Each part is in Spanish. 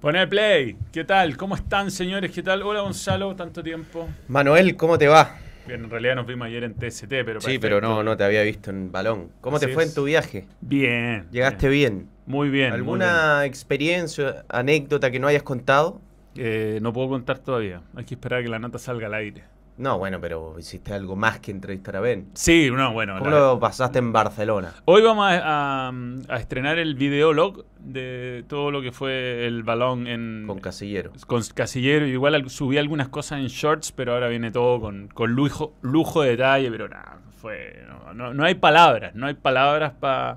Pon el play. ¿Qué tal? ¿Cómo están, señores? ¿Qué tal? Hola, Gonzalo. Tanto tiempo. Manuel, ¿cómo te va? Bien, en realidad nos vimos ayer en TST, pero Sí, perfecto. pero no, no te había visto en balón. ¿Cómo Así te fue es. en tu viaje? Bien. ¿Llegaste bien? Muy bien. muy ¿Alguna experiencia, anécdota que no hayas contado? Eh, no puedo contar todavía. Hay que esperar a que la nota salga al aire. No, bueno, pero hiciste algo más que entrevistar a Ben. Sí, no, bueno. ¿Cómo la- lo pasaste en Barcelona? Hoy vamos a, a- a estrenar el videolog de todo lo que fue el balón en Con Casillero. con Casillero. Igual al- subí algunas cosas en shorts, pero ahora viene todo con, con lujo, lujo de detalle. Pero nada, fue. No, no- no hay palabras, no hay palabras para.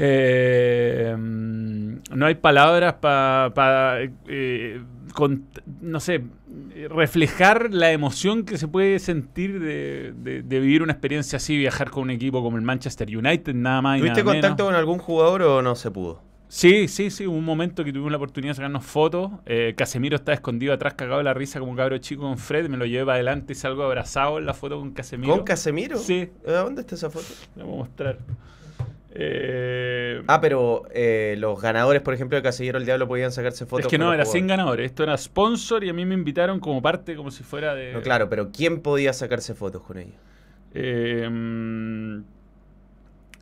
no hay palabras para. No sé, reflejar la emoción que se puede sentir de, de- de vivir una experiencia así, viajar con un equipo como el Manchester United, nada más y ¿Tuviste contacto menos. con algún jugador o no se pudo? Sí, sí, sí, hubo un momento que tuvimos la oportunidad de sacarnos fotos. Eh, Casemiro estaba escondido atrás, cagado de la risa como un cabro chico con Fred. Me lo llevé para adelante y salgo abrazado en la foto con Casemiro. ¿Con Casemiro? Sí. ¿A ¿Dónde está esa foto? Te voy a mostrar. Eh, Ah, pero eh, los ganadores, por ejemplo, de Casillero el Diablo podían sacarse fotos es que no, era sin ganadores. Esto era sponsor y a mí me invitaron como parte, como si fuera de. No, claro, pero ¿quién podía sacarse fotos con ellos? Eh, mm,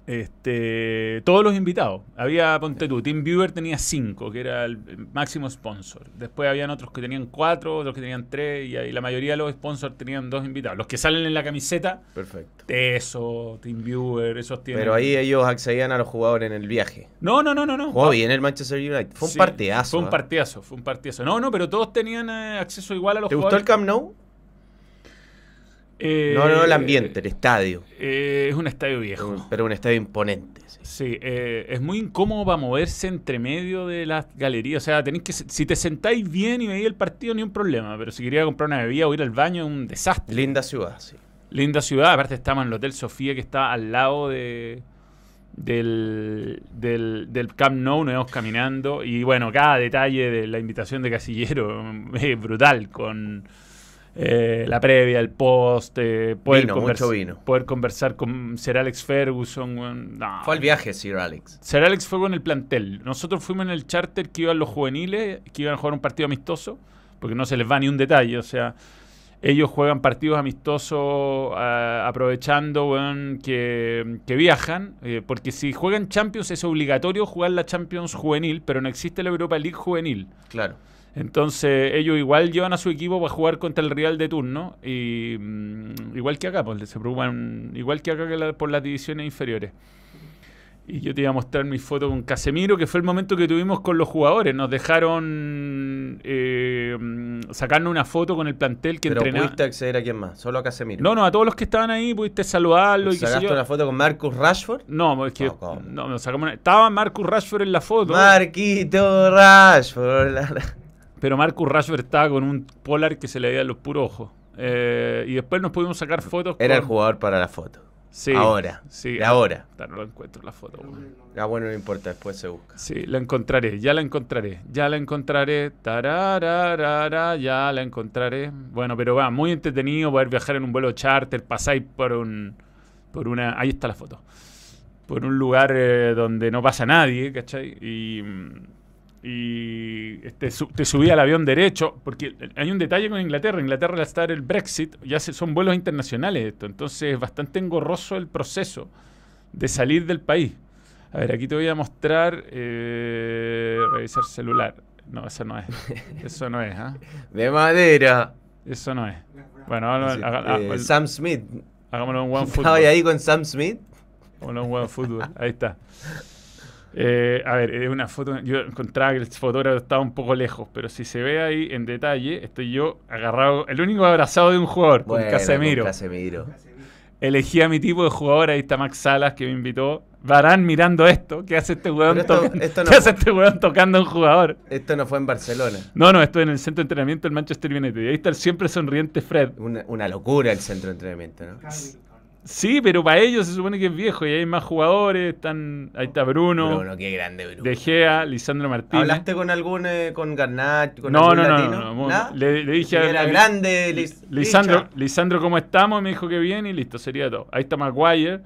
este, todos los invitados. Había, ponte tú, TeamViewer tenía cinco, que era el máximo sponsor. Después habían otros que tenían cuatro, otros que tenían tres, y ahí la mayoría de los sponsors tenían dos invitados. Los que salen en la camiseta, Perfecto. eso, TeamViewer, esos tienen. Pero ahí ellos accedían a los jugadores en el viaje. No, no, no, no. no. Jugó bien el Manchester United. Fue un Sí, partidazo. Fue un ¿eh? partidazo, fue un partidazo. No, no, pero todos tenían eh, acceso igual a los ¿Te gustó el jugadores. Camp Nou? Eh, No, no, el ambiente, el estadio. eh, es un estadio viejo. Un- Pero un estadio imponente. sí. Sí, eh, es muy incómodo para moverse entre medio de las galerías. O sea, tenéis que, si te sentáis bien y veis el partido, ni un problema. Pero si quería comprar una bebida o ir al baño, es un desastre. Linda ciudad, sí. Linda ciudad. Aparte, estamos en el Hotel Sofía, que está al lado de, del, del, del Camp Nou. Nos íbamos caminando. Y bueno, cada detalle de la invitación de Casillero es brutal. Con eh, la previa, el post, eh, poder, Vino, mucho vino. poder conversar con Sir Alex Ferguson. No, Fue al viaje, Sir Alex. Sir Alex fue con el plantel. Nosotros fuimos en el charter que iban los juveniles, que iban a jugar un partido amistoso, porque no se les va ni un detalle. O sea, ellos juegan partidos amistosos ah, aprovechando weón, que, que viajan, eh, porque si juegan Champions es obligatorio jugar la Champions juvenil, pero no existe la Europa League juvenil. Claro. Entonces ellos igual llevan a su equipo para jugar contra el rival de turno y mm, igual que acá, pues se preocupan igual que acá que la- por las divisiones inferiores. Y yo te iba a mostrar mi foto con Casemiro, que fue el momento que tuvimos con los jugadores. Nos dejaron eh, mm, sacarnos una foto con el plantel que Pero entrenaba. pudiste acceder a quién más, solo a Casemiro. No, no, a todos los que estaban ahí pudiste saludarlo y qué sé ¿Sacaste yo. una foto con Marcus Rashford? No, es que No, no, sacamos una- estaba Marcus Rashford en la foto. Marquito Rashford. la- Pero Marcus Rashford estaba con un polar que se le veían los puros ojos. Eh, y después nos pudimos sacar fotos. Era el con- jugador para la foto. Sí, Ahora. Sí, ahora. No lo encuentro la foto. weón. Ah, bueno, no importa, después se busca. Sí, la encontraré, ya la encontraré, ya la encontraré. Tarararara, ya la encontraré. Bueno, pero va, muy entretenido poder viajar en un vuelo charter, pasáis por un. por una. Ahí está la foto. Por un lugar eh, donde no pasa nadie, ¿cachai? Y. Y este, su- te subí al avión derecho, porque hay un detalle con Inglaterra. Inglaterra, al estar el Brexit, ya se- son vuelos internacionales esto. Entonces es bastante engorroso el proceso de salir del país. A ver, aquí te voy a mostrar. eh, revisar celular. No, eso no es. Eso no es, ¿ah? De madera. Eso no es. Bueno, haga- eh, ha- Sam Smith. hagámoslo en One ¿Estaba Football. ahí con Sam Smith? Hagámoslo en One Football. Ahí está. Eh, a ver, es una foto. Yo encontraba que el fotógrafo estaba un poco lejos, pero si se ve ahí en detalle, estoy yo agarrado, el único abrazado de un jugador, con Casemiro. con Casemiro. Elegí a mi tipo de jugador, ahí está Max Salas que me invitó. Varán mirando esto, ¿qué hace este weón, esto- tocando- esto no ¿qué hace fue- este weón tocando a un jugador? Esto no fue en Barcelona. No, no, estoy en el centro de entrenamiento del Manchester United. Y ahí está el siempre sonriente Fred. Una, una locura el centro de entrenamiento, ¿no? Sí, pero para ellos se supone que es viejo y hay más jugadores. Están, ahí está Bruno, Bruno, qué grande Bruno. De Gea, Lisandro Martínez. ¿Hablaste con algún, eh, con Garnat, con No, algún no, no, latino? no, no. Le, le dije Era a- grande, Lis- Lisandro, Licha. Lisandro, ¿cómo estamos? Me dijo que bien y listo, sería todo. Ahí está Maguire.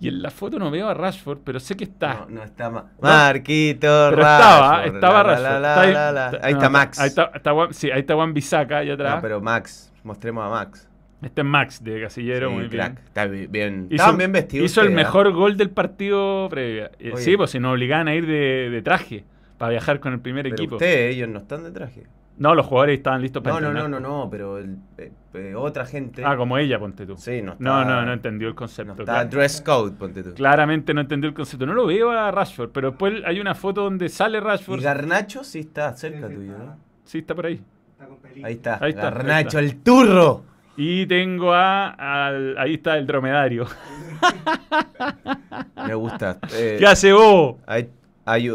Y en la foto no veo a Rashford, pero sé que está. No, no está Ma- Marquito pero estaba, Rashford, estaba la, Rashford. la, la, Está ahí, la, la. está- Ahí no, está Max. Ahí está, está Juan- sí, ahí está Juan Bisaca, allá atrás. No, pero Max, mostremos a Max. Este es Max de Casillero, Sí, muy crack. bien. Está bi- bien. Hizo, Estaban bien vestidos. hizo el mejor gol del partido previo. Eh, Oye. Sí, pues si nos obligaban a ir de, de traje para viajar con el primer Pero equipo. ustedes, ellos no están de traje. No, los jugadores estaban listos para No, no, no, no, no, pero el- eh, eh, otra gente. Ah, como ella, ponte tú. Sí, no está. No, no, no entendió el No concepto. está claro. dress code, ponte tú. Claramente no entendió el concepto. No lo veo a Rashford, pero después hay una foto donde sale Y Rashford. Garnacho sí está cerca Sí, sí, tuyo, está. ¿no? Sí, está por ahí. Está con pelito. Ahí está. Ahí está, ahí Garnacho, está. el turro. Y tengo a. al- ahí está el dromedario. Me gusta. Eh, ¿Qué hace vos?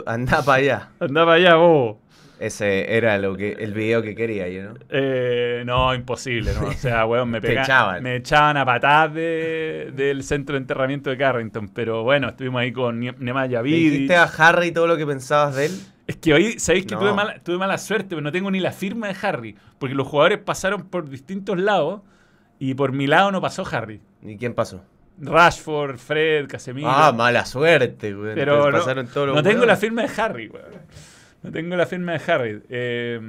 anda para allá. Anda para allá vos. Ese era lo que el video que quería yo, ¿no? Eh, no, imposible, ¿no? O sea, weón, me Te pega- echaban. Me echaban a patadas de- del centro de enterramiento de Carrington. Pero bueno, estuvimos ahí con Nie- Nemanja ¿Le Vidic. dijiste a Harry todo lo que pensabas de él? Es que hoy, ¿sabéis que No. tuve, mala, tuve mala suerte? Pero no tengo ni la firma de Harry. Porque los jugadores pasaron por distintos lados. Y por mi lado no pasó Harry. ¿Y quién pasó? Rashford, Fred, Casemiro. Ah, mala suerte, güey. pero no, pasaron todos los no tengo la firma de Harry, weón. No tengo la firma de Harry. Eh.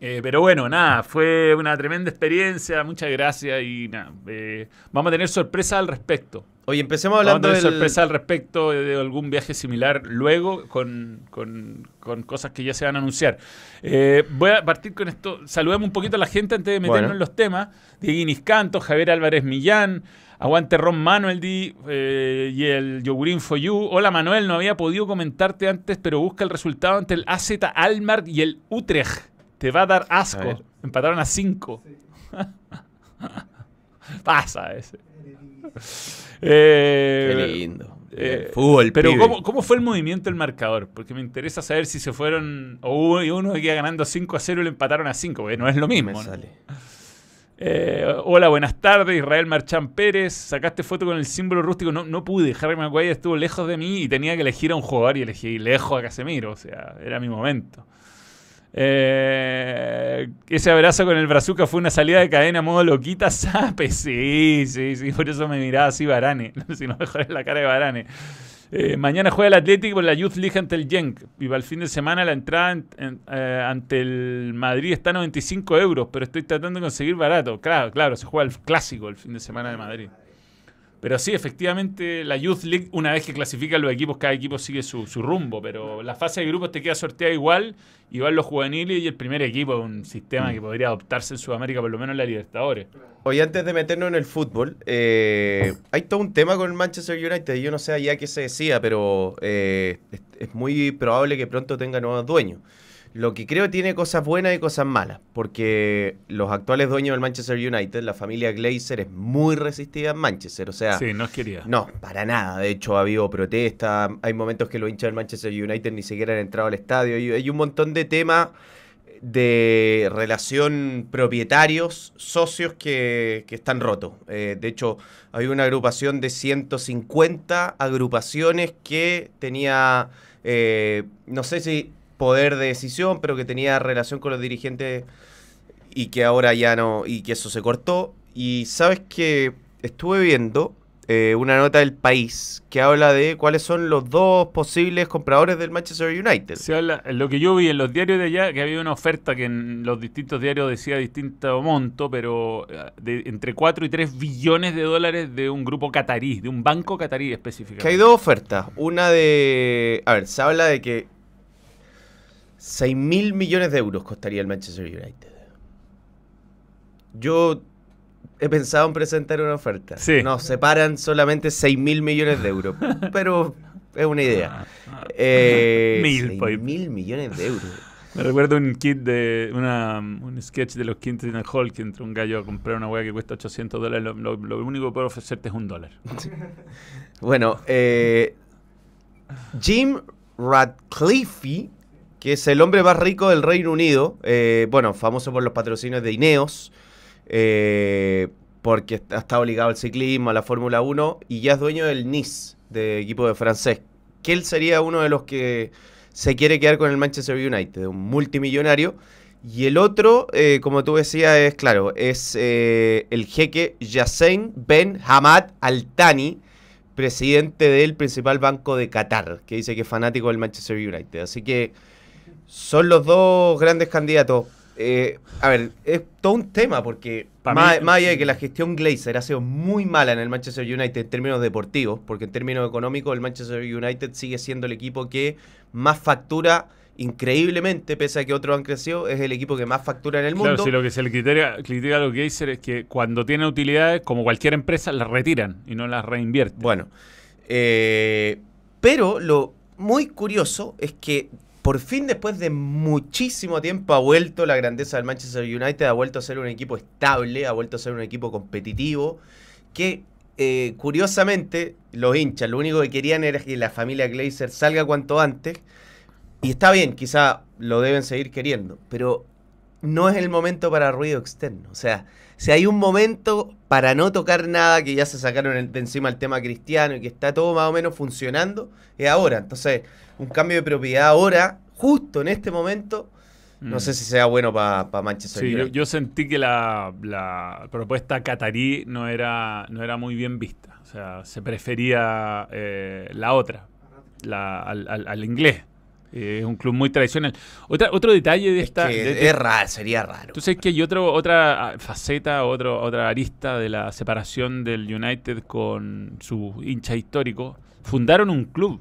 Eh, pero bueno, nada, fue una tremenda experiencia. Muchas gracias y nada. eh, vamos a tener sorpresa al respecto. Oye, empecemos Vamos a hablando tener del... sorpresa al respecto de, de algún viaje similar luego con, con- con cosas que ya se van a anunciar. Eh, voy a partir con esto. Saludemos un poquito a la gente antes de meternos Bueno. en los temas. Dieguinis Canto, Javier Álvarez Millán, Aguante Ron Manuel eh, y el Yogurín For You. Hola Manuel, no había podido comentarte antes, pero busca el resultado entre el AZ Almar y el Utrecht. Te va a dar asco. Empataron a 5. Pasa ese. Eh, Qué lindo. eh, fútbol, pero pibe. ¿cómo, ¿cómo fue el movimiento del marcador? Porque me interesa saber si se fueron. O uno que iba ganando 5 a 0 y le empataron a 5, porque no es lo mismo. Me ¿no? sale. Eh, hola, buenas tardes. Israel Marchán Pérez. Sacaste foto con el símbolo rústico. No, no pude. Harry Maguire estuvo lejos de mí y tenía que elegir a un jugador y elegí lejos a Casemiro. O sea, era mi momento. Eh, ese abrazo con el brazuca fue una salida de cadena modo loquita, sape. Sí, sí, sí. Por eso me miraba así Varane. si no, mejor es la cara de Varane. Eh, mañana juega el Atlético por la Youth League ante el Genk. Y para el fin de semana la entrada en- en- eh, ante el Madrid está a 95 euros, pero estoy tratando de conseguir barato. Claro, claro, se juega el clásico el fin de semana de Madrid. Pero sí, efectivamente, la Youth League, una vez que clasifican los equipos, cada equipo sigue su, su rumbo. Pero la fase de grupos te queda sorteada igual, y van los juveniles y el primer equipo, un sistema que podría adoptarse en Sudamérica, por lo menos en la Libertadores. Oye, antes de meternos en el fútbol, eh, hay todo un tema con el Manchester United. Yo no sé allá qué se decía, pero eh, es, es muy probable que pronto tenga nuevos dueños. Lo que creo tiene cosas buenas y cosas malas, porque los actuales dueños del Manchester United, la familia Glazer, es muy resistida en Manchester. O sea, Sí, no es querida. no, para nada. De hecho, ha habido protestas. Hay momentos que los hinchas del Manchester United ni siquiera han entrado al estadio. Y hay un montón de temas de relación propietarios, socios que, que están rotos. Eh, de hecho, hay una agrupación de 150 agrupaciones que tenía, eh, no sé si poder de decisión, pero que tenía relación con los dirigentes y que ahora ya no, y que eso se cortó. Y sabes que estuve viendo eh, una nota del país que habla de cuáles son los dos posibles compradores del Manchester United. Se habla, lo que yo vi en los diarios de allá, que había una oferta que en los distintos diarios decía distinto monto, pero eh, de entre 4 y 3 billones de dólares de un grupo catarí, de un banco catarí específicamente. Que hay dos ofertas. Una de. A ver, se habla de que 6 mil millones de euros costaría el Manchester United. Yo he pensado en presentar una oferta. Sí. Nos separan solamente 6 mil millones de euros. pero es una idea. Eh, Mil, 6 pues. mil millones de euros. Me recuerdo un kit de una, un sketch de los Kids in the Hall que entra un gallo a comprar una hueá que cuesta 800 dólares. Lo, lo- lo único que puedo ofrecerte es un dólar. Bueno, eh, Jim Radcliffe, que es el hombre más rico del Reino Unido, eh, bueno, famoso por los patrocinios de Ineos, eh, porque está está obligado al ciclismo, a la Fórmula 1, y ya es dueño del Nice, de equipo de francés, que él sería uno de los que se quiere quedar con el Manchester United, un multimillonario. Y el otro, eh, como tú decías, es claro, es eh, el jeque Yassin Ben Hamad Al Thani, presidente del principal banco de Qatar, que dice que es fanático del Manchester United. Así que son los dos grandes candidatos. Eh, a ver, es todo un tema porque más, mí- más allá de que la gestión Glazer ha sido muy mala en el Manchester United en términos deportivos, porque en términos económicos el Manchester United sigue siendo el equipo que más factura increíblemente, pese a que otros han crecido, es el equipo que más factura en el Claro, mundo. si lo que se le critica, critica a los Geyser es que cuando tienen utilidades, como cualquier empresa, las retiran y no las reinvierten. Bueno, eh, pero lo muy curioso es que por fin después de muchísimo tiempo ha vuelto la grandeza del Manchester United, ha vuelto a ser un equipo estable, ha vuelto a ser un equipo competitivo, que eh, curiosamente los hinchas lo único que querían era que la familia Glazer salga cuanto antes, y está bien, quizá lo deben seguir queriendo, pero no es el momento para ruido externo. O sea, si hay un momento para no tocar nada, que ya se sacaron de encima el tema cristiano y que está todo más o menos funcionando, es ahora. Entonces, un cambio de propiedad ahora, justo en este momento, no Mm. sé si sea bueno para Manchester Sí, yo, United. yo sentí que la, la propuesta catarí no era, no era muy bien vista. O sea, se prefería eh, la otra, la, al, al- al inglés. Eh, es un club muy tradicional. Otra, otro detalle de Es esta... que de- de- es raro, sería raro. Tú sabes que hay otro, otra faceta, otro, otra arista de la separación del United con su hincha histórico. Fundaron un club,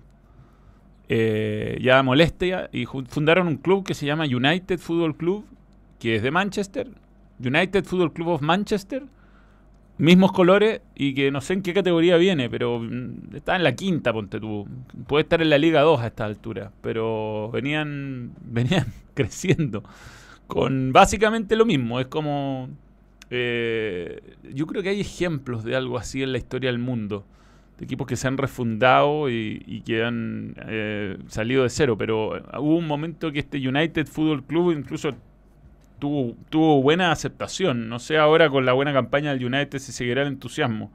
eh, ya molestia, y fundaron un club que se llama United Football Club, que es de Manchester. United Football Club of Manchester. Mismos colores y que no sé en qué categoría viene, pero mm, está en la quinta, ponte tú. Puede estar en la Liga 2 a esta altura, pero venían, venían creciendo con básicamente lo mismo. Es como. eh, yo creo que hay ejemplos de algo así en la historia del mundo. De equipos que se han refundado y, y que han eh, salido de cero. Pero eh, hubo un momento que este United Football Club incluso tuvo, tuvo buena aceptación. No sé ahora con la buena campaña del United si seguirá el entusiasmo.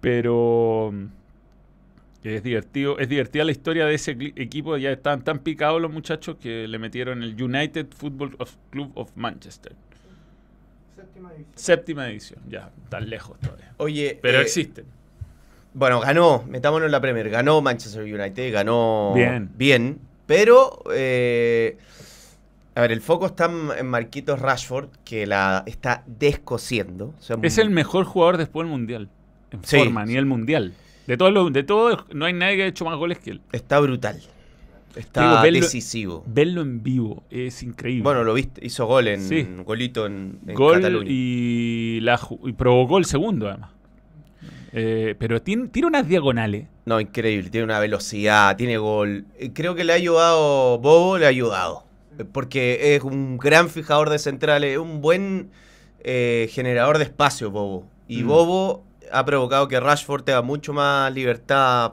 Pero es divertido, es divertida la historia de ese equipo. Ya estaban tan picados los muchachos que le metieron el United Football of- Club of Manchester. Séptima división. Séptima edición, ya, tan lejos todavía. Oye, Pero eh, existen. Bueno, ganó, metámonos en la Premier, ganó Manchester United, ganó Bien. bien pero eh, a ver, el foco está en Marquitos Rashford, que la está descosiendo. O sea, Es el mejor jugador después del Mundial. En Sí. forma, a nivel mundial. De todos los- de todos, no hay nadie que haya hecho más goles que él. Está brutal. Está Digo, verlo- decisivo. Verlo en vivo es increíble. Bueno, lo viste, hizo gol en Sí. golito en, en gol Cataluña. y, la, ju- y provocó el segundo, además. Eh, pero tiene, tira unas diagonales. No, increíble, tiene una velocidad, tiene gol. Eh, Creo que le ha ayudado, Bobo le ha ayudado. Porque es un gran fijador de centrales, es un buen eh, generador de espacio, Bobo. Y Mm. Bobo ha provocado que Rashford tenga mucho más libertad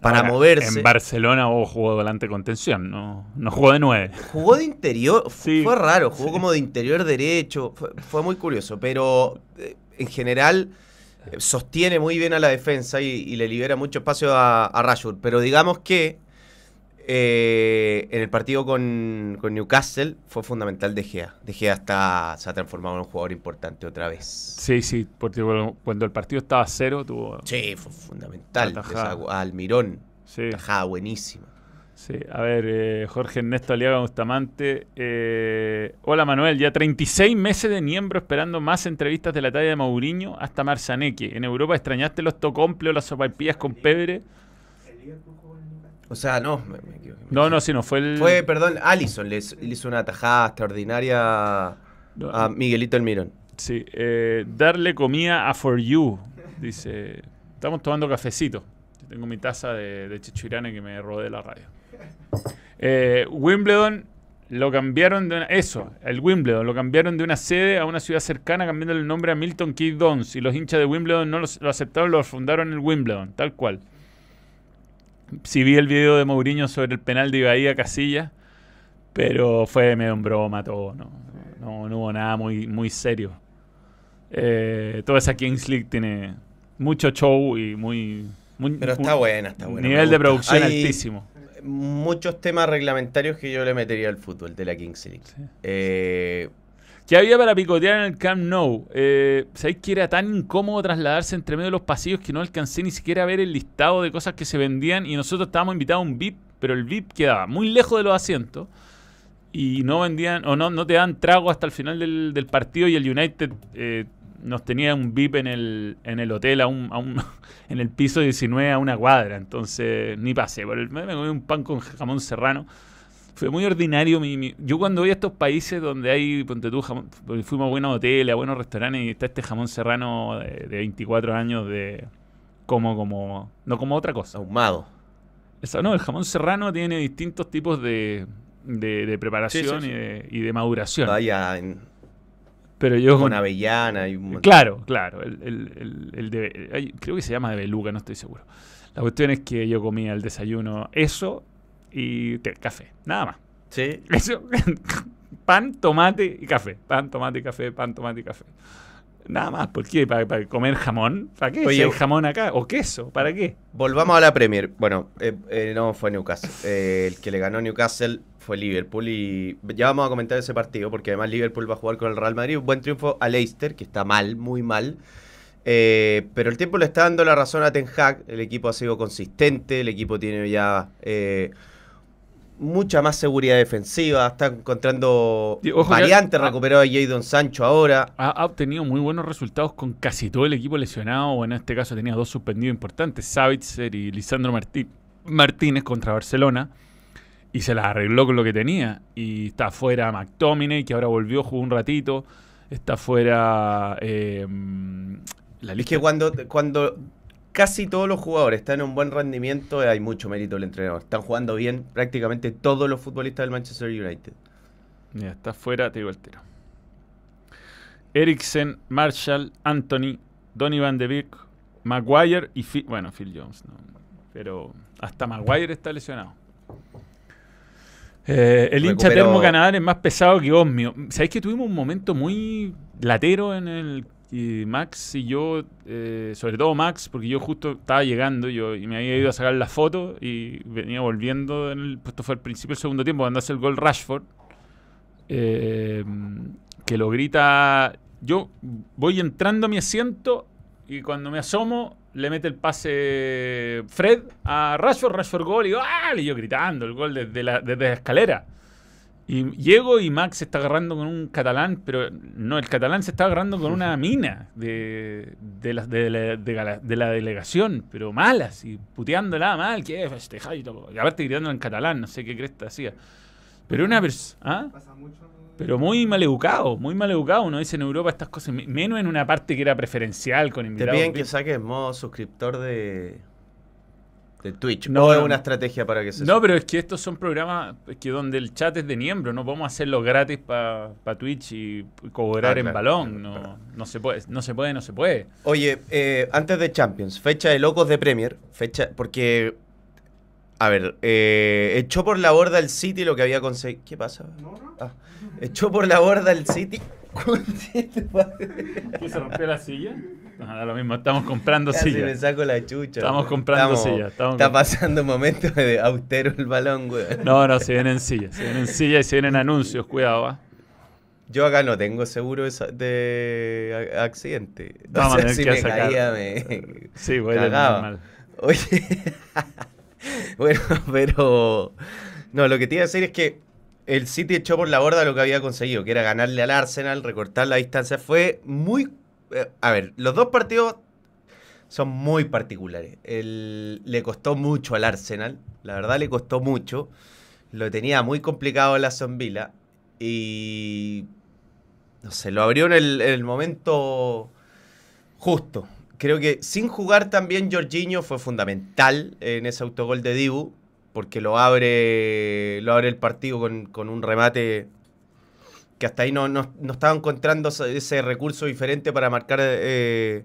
para Ahora, moverse. En Barcelona Bobo jugó volante contención, no, no jugó de nueve. Jugó de interior, Sí, fue raro, jugó sí. como de interior derecho, fue, fue muy curioso, pero eh, en general eh, sostiene muy bien a la defensa y, y le libera mucho espacio a, a Rashford. Pero digamos que eh, en el partido con, con Newcastle fue fundamental De Gea. De Gea está, se ha transformado en un jugador importante otra vez. Sí, sí, porque cuando- el partido estaba a cero tuvo... Sí, fue fundamental. Almirón, Sí, tajada buenísima. sí. A ver, eh, Jorge Ernesto Aliaga Bustamante. eh, hola Manuel, ya 36 meses de Niembro esperando más entrevistas de la talla de Mourinho hasta Marzaneque. En Europa extrañaste los tocomples o las sopaipillas con pebre. El O sea, no, me, me equivoqué. No, no, sí, no fue el... Fue, perdón, Allison le hizo le hizo una tajada extraordinaria no, a Miguelito Almirón. Sí, eh, darle comida a For You. Dice, estamos tomando cafecito. Yo tengo mi taza de, de chichurane que me robé de la radio. Eh, Wimbledon lo cambiaron de una, eso, el Wimbledon lo cambiaron de una sede a una ciudad cercana cambiándole el nombre a Milton Keynes Dons y los hinchas de Wimbledon no los- lo aceptaron, lo fundaron el Wimbledon, tal cual. Si vi el video de Mourinho sobre el penal de Bahía Casilla, pero fue medio en broma todo, no, no, no hubo nada muy, muy serio. Eh, toda esa Kings League tiene mucho show y muy... muy Pero está buena, está buena. Nivel de producción Hay altísimo. Muchos temas reglamentarios que yo le metería al fútbol de la Kings League. Sí. Eh, ¿Qué había para picotear en el Camp Nou? Eh, ¿Sabéis que era tan incómodo trasladarse entre medio de los pasillos que no alcancé ni siquiera a ver el listado de cosas que se vendían y nosotros estábamos invitados a un VIP, pero el VIP quedaba muy lejos de los asientos y no vendían o no, no te dan trago hasta el final del, del partido y el United eh, nos tenía un VIP en el, en el hotel a un, a un- en el piso 19 a una cuadra, entonces ni pasé, por el, me comí un pan con jamón serrano. Fue muy ordinario. Mi, mi- yo cuando voy a estos países donde hay, ponte tú, jamón, fuimos a buenos hoteles, a buenos restaurantes y está este jamón serrano de, de 24 años de como, como, no como otra cosa. Ahumado. No, el jamón serrano tiene distintos tipos de, de, de preparación Sí, sí, sí. Y, de, y de maduración. Vaya en- Pero yo con avellana y un. Claro, claro. El, el- el- de, creo que se llama de beluga, no estoy seguro. La cuestión es que yo comía el desayuno eso y té, café, nada más. Sí. Eso, pan, tomate y café. Pan, tomate y café, pan, tomate y café. Nada más. ¿Por qué? ¿Para, para comer jamón? ¿Para qué? Oye, si hay jamón acá. ¿O queso? ¿Para qué? Volvamos a la Premier. Bueno, eh, eh, no fue Newcastle. Eh, el que le ganó Newcastle fue Liverpool y ya vamos a comentar ese partido porque además Liverpool va a jugar con el Real Madrid. Un buen triunfo a Leicester, que está mal, muy mal. Eh, pero el tiempo le está dando la razón a Ten Hag. El equipo ha sido consistente, el equipo tiene ya eh, mucha más seguridad defensiva. Está encontrando ojo que- variantes. Recuperó a Jadon Sancho ahora. Ha, ha obtenido muy buenos resultados con casi todo el equipo lesionado. O en este caso tenía dos suspendidos importantes: Savitzer y Lisandro Martí- Martínez contra Barcelona. Y se las arregló con lo que tenía. Y está fuera McTominay, que ahora volvió, jugó un ratito. Está fuera. eh, la Es lista que cuando, cuando casi todos los jugadores están en un buen rendimiento, hay mucho mérito del entrenador. Están jugando bien prácticamente todos los futbolistas del Manchester United. Ya, está fuera, te digo el tiro. Eriksen, Marshall, Anthony, Donny Van de Beek, Maguire y Phil, bueno, Phil Jones. no, pero hasta Maguire está lesionado. Eh, el hincha termo Canadá es más pesado que Osmio. ¿Sabéis que tuvimos un momento muy latero en el y Max y yo, eh, sobre todo Max, porque yo justo estaba llegando yo, y me había ido a sacar la foto y venía volviendo, en el, pues esto fue al principio del segundo tiempo, cuando hace el gol Rashford, eh, que lo grita, yo voy entrando a mi asiento y cuando me asomo le mete el pase Fred a Rashford, Rashford gol y, ¡ah! y yo gritando el gol desde la escalera. Y llego y Max se está agarrando con un catalán, pero no, el catalán se está agarrando con una mina de, de, la, de, la, de la- de la delegación, pero malas, y puteándola mal, que festejar y todo. Y aparte gritando en catalán, no sé qué cresta hacía. Pero una persona. En- Pero muy mal educado, muy mal educado. Uno dice en Europa estas cosas, me- menos en una parte que era preferencial con Te invitados. piden que saques modo suscriptor de, de Twitch. No, es una estrategia para que se No, pero es que estos son programas que donde el chat es de miembro, no podemos hacerlo gratis para Twitch y cobrar Ah, en claro, balón. claro, no, claro. no se puede, no se puede, no se puede. Oye, eh, antes de Champions, fecha de locos de Premier, fecha, porque, a ver, eh, echó por la borda el City lo que había conseguido. ¿Qué pasa? No, no. Ah, echó por la borda el City. ¿Qué se rompió la silla? Da lo mismo, estamos comprando Casi me sillas. saco la chucha. Estamos comprando Estamos- sillas, estamos está comp- pasando un momento de austero el balón, weón. No, no, se vienen sillas, se vienen sillas y se vienen anuncios, cuidado, ¿ah? Yo acá no tengo seguro de, accidente. Vamos a sea, si que me sacar. caía, me... Sí, voy a Cagaba. mal. Oye, bueno, pero... No, lo que te iba a decir es que el City echó por la borda lo que había conseguido, que era ganarle al Arsenal, recortar la distancia. Fue muy... eh, a ver, los dos partidos son muy particulares. Le costó mucho al Arsenal, la verdad le costó mucho. Lo tenía muy complicado la Villa y... No sé, lo abrió en el, en el momento justo. Creo que sin jugar también Jorginho fue fundamental en ese autogol de Dibu, porque lo abre, lo abre el partido con, con un remate que hasta ahí no, no- no estaba encontrando ese- recurso diferente para marcar eh,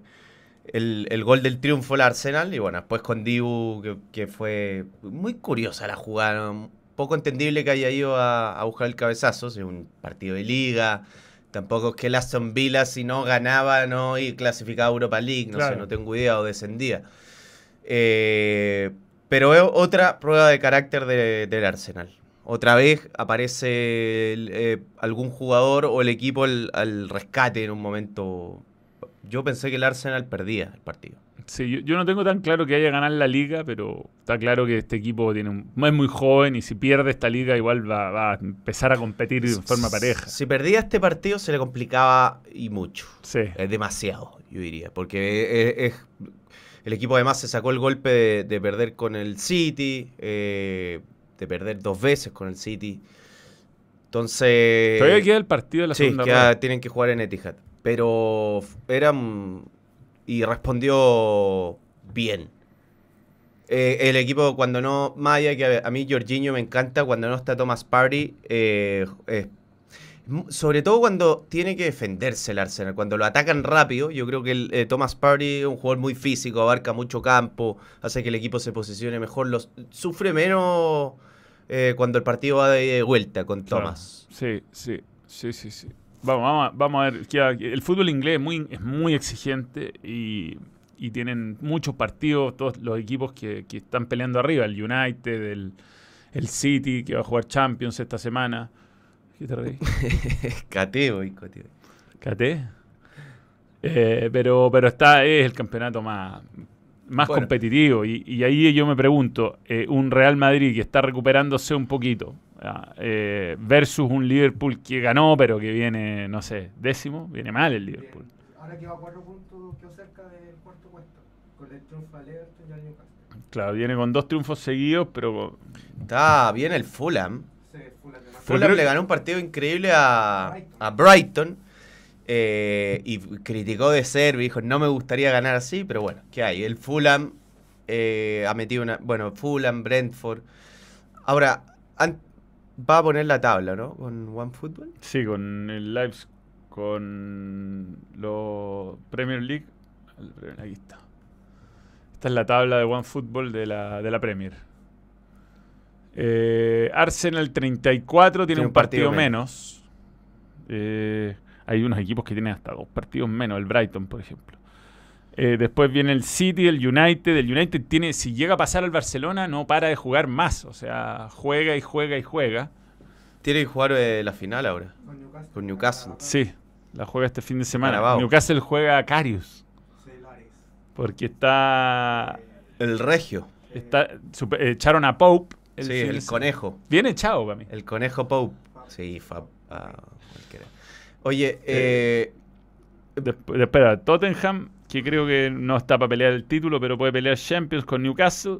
el, el gol del triunfo el Arsenal. Y bueno, después con Dibu, que, que fue muy curiosa la jugada, poco entendible que haya ido a, a buscar el cabezazo, es un partido de liga. Tampoco es que el Aston Villa, si no ganaba, no y clasificaba a Europa League, no Claro. sé, no tengo idea, o descendía. Eh, pero es otra prueba de carácter de- del Arsenal. otra vez aparece el, eh, algún jugador o el equipo al, al rescate en un momento. Yo pensé que el Arsenal perdía el partido. Sí, yo, yo no tengo tan claro que haya ganar la liga, pero está claro que este equipo tiene un- es muy joven y si pierde esta liga igual va, va a empezar a competir de forma pareja. Si perdía este partido se le complicaba y mucho. Sí. Es demasiado, yo diría. Porque es, es- el equipo además se sacó el golpe de, de perder con el City, eh, de perder dos veces con el City. Entonces. Todavía queda el partido de la sí, segunda queda- tienen que jugar en Etihad. Pero era. mm, Y respondió bien. Eh, el equipo cuando no. Maya, que a, a mí Jorginho me encanta cuando no está Thomas Party. eh, mu- sobre todo cuando tiene que defenderse el Arsenal. Cuando lo atacan rápido. Yo creo que el, eh, Thomas Party es un jugador muy físico, abarca mucho campo. Hace que el equipo se posicione mejor. Los, sufre menos eh, cuando el partido va de vuelta con Claro. Thomas. Sí, sí, sí, sí, sí. Vamos, vamos, a, vamos a ver. el fútbol inglés es muy, es muy exigente y, y tienen muchos partidos, todos los equipos que, que están peleando arriba. El United, el, el City, que va a jugar Champions esta semana. ¿Qué te reí? Cateo y cateo. ¿Cate? Eh, pero, pero está, es el campeonato más, más Bueno. competitivo. Y, y ahí yo me pregunto, eh, un Real Madrid que está recuperándose un poquito, ah, eh, versus un Liverpool que ganó, pero que viene, no sé, décimo, viene mal el Liverpool. Ahora que va a cuatro puntos, quedó cerca del cuarto puesto. Con el triunfo al Everton y al Newcastle. Claro, viene con dos triunfos seguidos, pero Está bien el Fulham. Fulham le ganó un partido increíble a, Brighton. a Brighton. eh, y criticó de ser, dijo, no me gustaría ganar así, pero bueno, ¿qué hay? El Fulham eh, ha metido una... Bueno, Fulham, Brentford. Ahora, an- va a poner la tabla, ¿no? Con OneFootball. sí, con el Lives, con los Premier League. Aquí está. Esta es la tabla de OneFootball de la, de la Premier. Eh, Arsenal 34 tiene, Tiene un un partido partido, menos. Eh, hay unos equipos que tienen hasta dos partidos menos, el Brighton, por ejemplo. Eh, después viene el City, el United. El United tiene, si llega a pasar al Barcelona, no para de jugar más. O sea, juega y juega y juega. Tiene que jugar eh, la final ahora. Con Newcastle. Con Newcastle. Sí, la juega este fin de semana. Carabao. Newcastle juega a Carius. Porque está. El Regio. está super- echaron a Pope. Sí, fin de el conejo. Bien echado para mí. El conejo Pope. Sí, fa, ah. Oye, eh, Después, espera, Tottenham, que creo que no está para pelear el título, pero puede pelear Champions con Newcastle.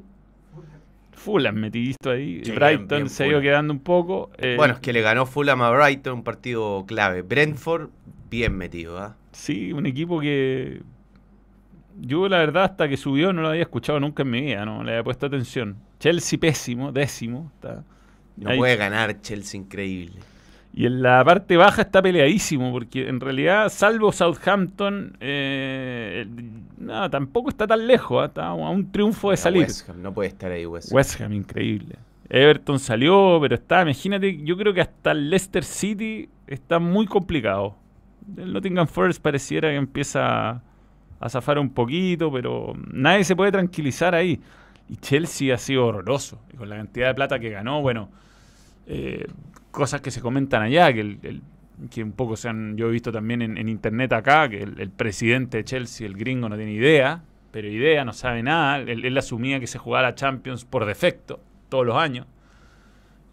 Fulham metidito ahí. Sí, Brighton bien, bien se ha ido quedando un poco. eh, bueno, es que le ganó Fulham a Brighton, un partido clave. Brentford, bien metido, ¿ah? Sí, un equipo que. Yo, la verdad, hasta que subió no lo había escuchado nunca en mi vida, no le había puesto atención. Chelsea, pésimo, décimo. Está. No Ahí. puede ganar Chelsea, increíble. Y en la parte baja está peleadísimo, porque en realidad, salvo Southampton, eh, no, tampoco está tan lejos, ¿ah? está a un triunfo de salir. West Ham, no puede estar ahí West Ham. West Ham, increíble. Everton salió, pero está, imagínate, yo creo que hasta el Leicester City está muy complicado. El Nottingham Forest pareciera que empieza a zafar un poquito, pero nadie se puede tranquilizar ahí. Y Chelsea ha sido horroroso. Y con la cantidad de plata que ganó, bueno, eh, cosas que se comentan allá, que, el- el- que un poco se han, yo he visto también en, en internet acá, que el, presidente de Chelsea, el gringo, no tiene idea, pero idea, no sabe nada. Él, él asumía que se jugaba la Champions por defecto, todos los años.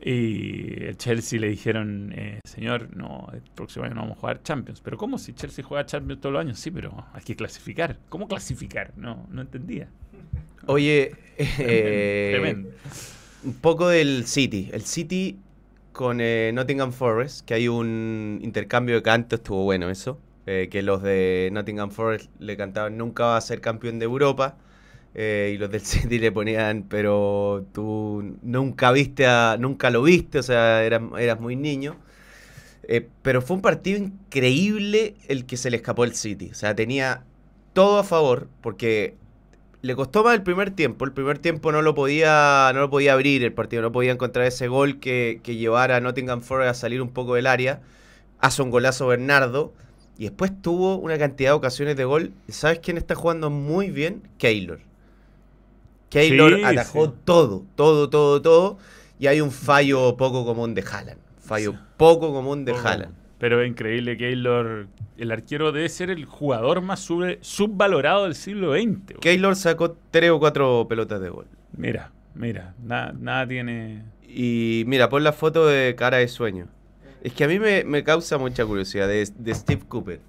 Y el Chelsea le dijeron, eh, señor, no, el próximo año no vamos a jugar Champions. Pero ¿cómo si Chelsea juega Champions todos los años? Sí, pero hay que clasificar. ¿Cómo clasificar? No, no entendía. Oye, eh, Tremendo. un poco del City. El City con eh, Nottingham Forest, que hay un intercambio de canto, estuvo bueno eso. eh, que los de Nottingham Forest le cantaban nunca va a ser campeón de Europa. Eh, y los del City le ponían, pero tú nunca viste a, nunca lo viste, o sea, eras, muy niño. Eh, pero fue un partido increíble el que se le escapó el City. O sea, tenía todo a favor, porque le costó más el primer tiempo. El primer tiempo no lo podía, no lo podía abrir el partido, no podía encontrar ese gol que, que llevara a Nottingham Forest a salir un poco del área. Hace un golazo Bernardo. Y después tuvo una cantidad de ocasiones de gol. ¿Sabes quién está jugando muy bien? Keylor. Keylor Sí, atajó sí. todo, todo, todo, todo. Y hay un fallo poco común de Haaland. Fallo poco común de Poco. Haaland. Pero es increíble, Keylor. El arquero debe ser el jugador más sub- subvalorado del siglo XX. Keylor sacó tres o cuatro pelotas de gol. Mira, mira, na- nada tiene. Y mira, pon la foto de cara de sueño. Es que a mí me, me causa mucha curiosidad de, de Steve Cooper.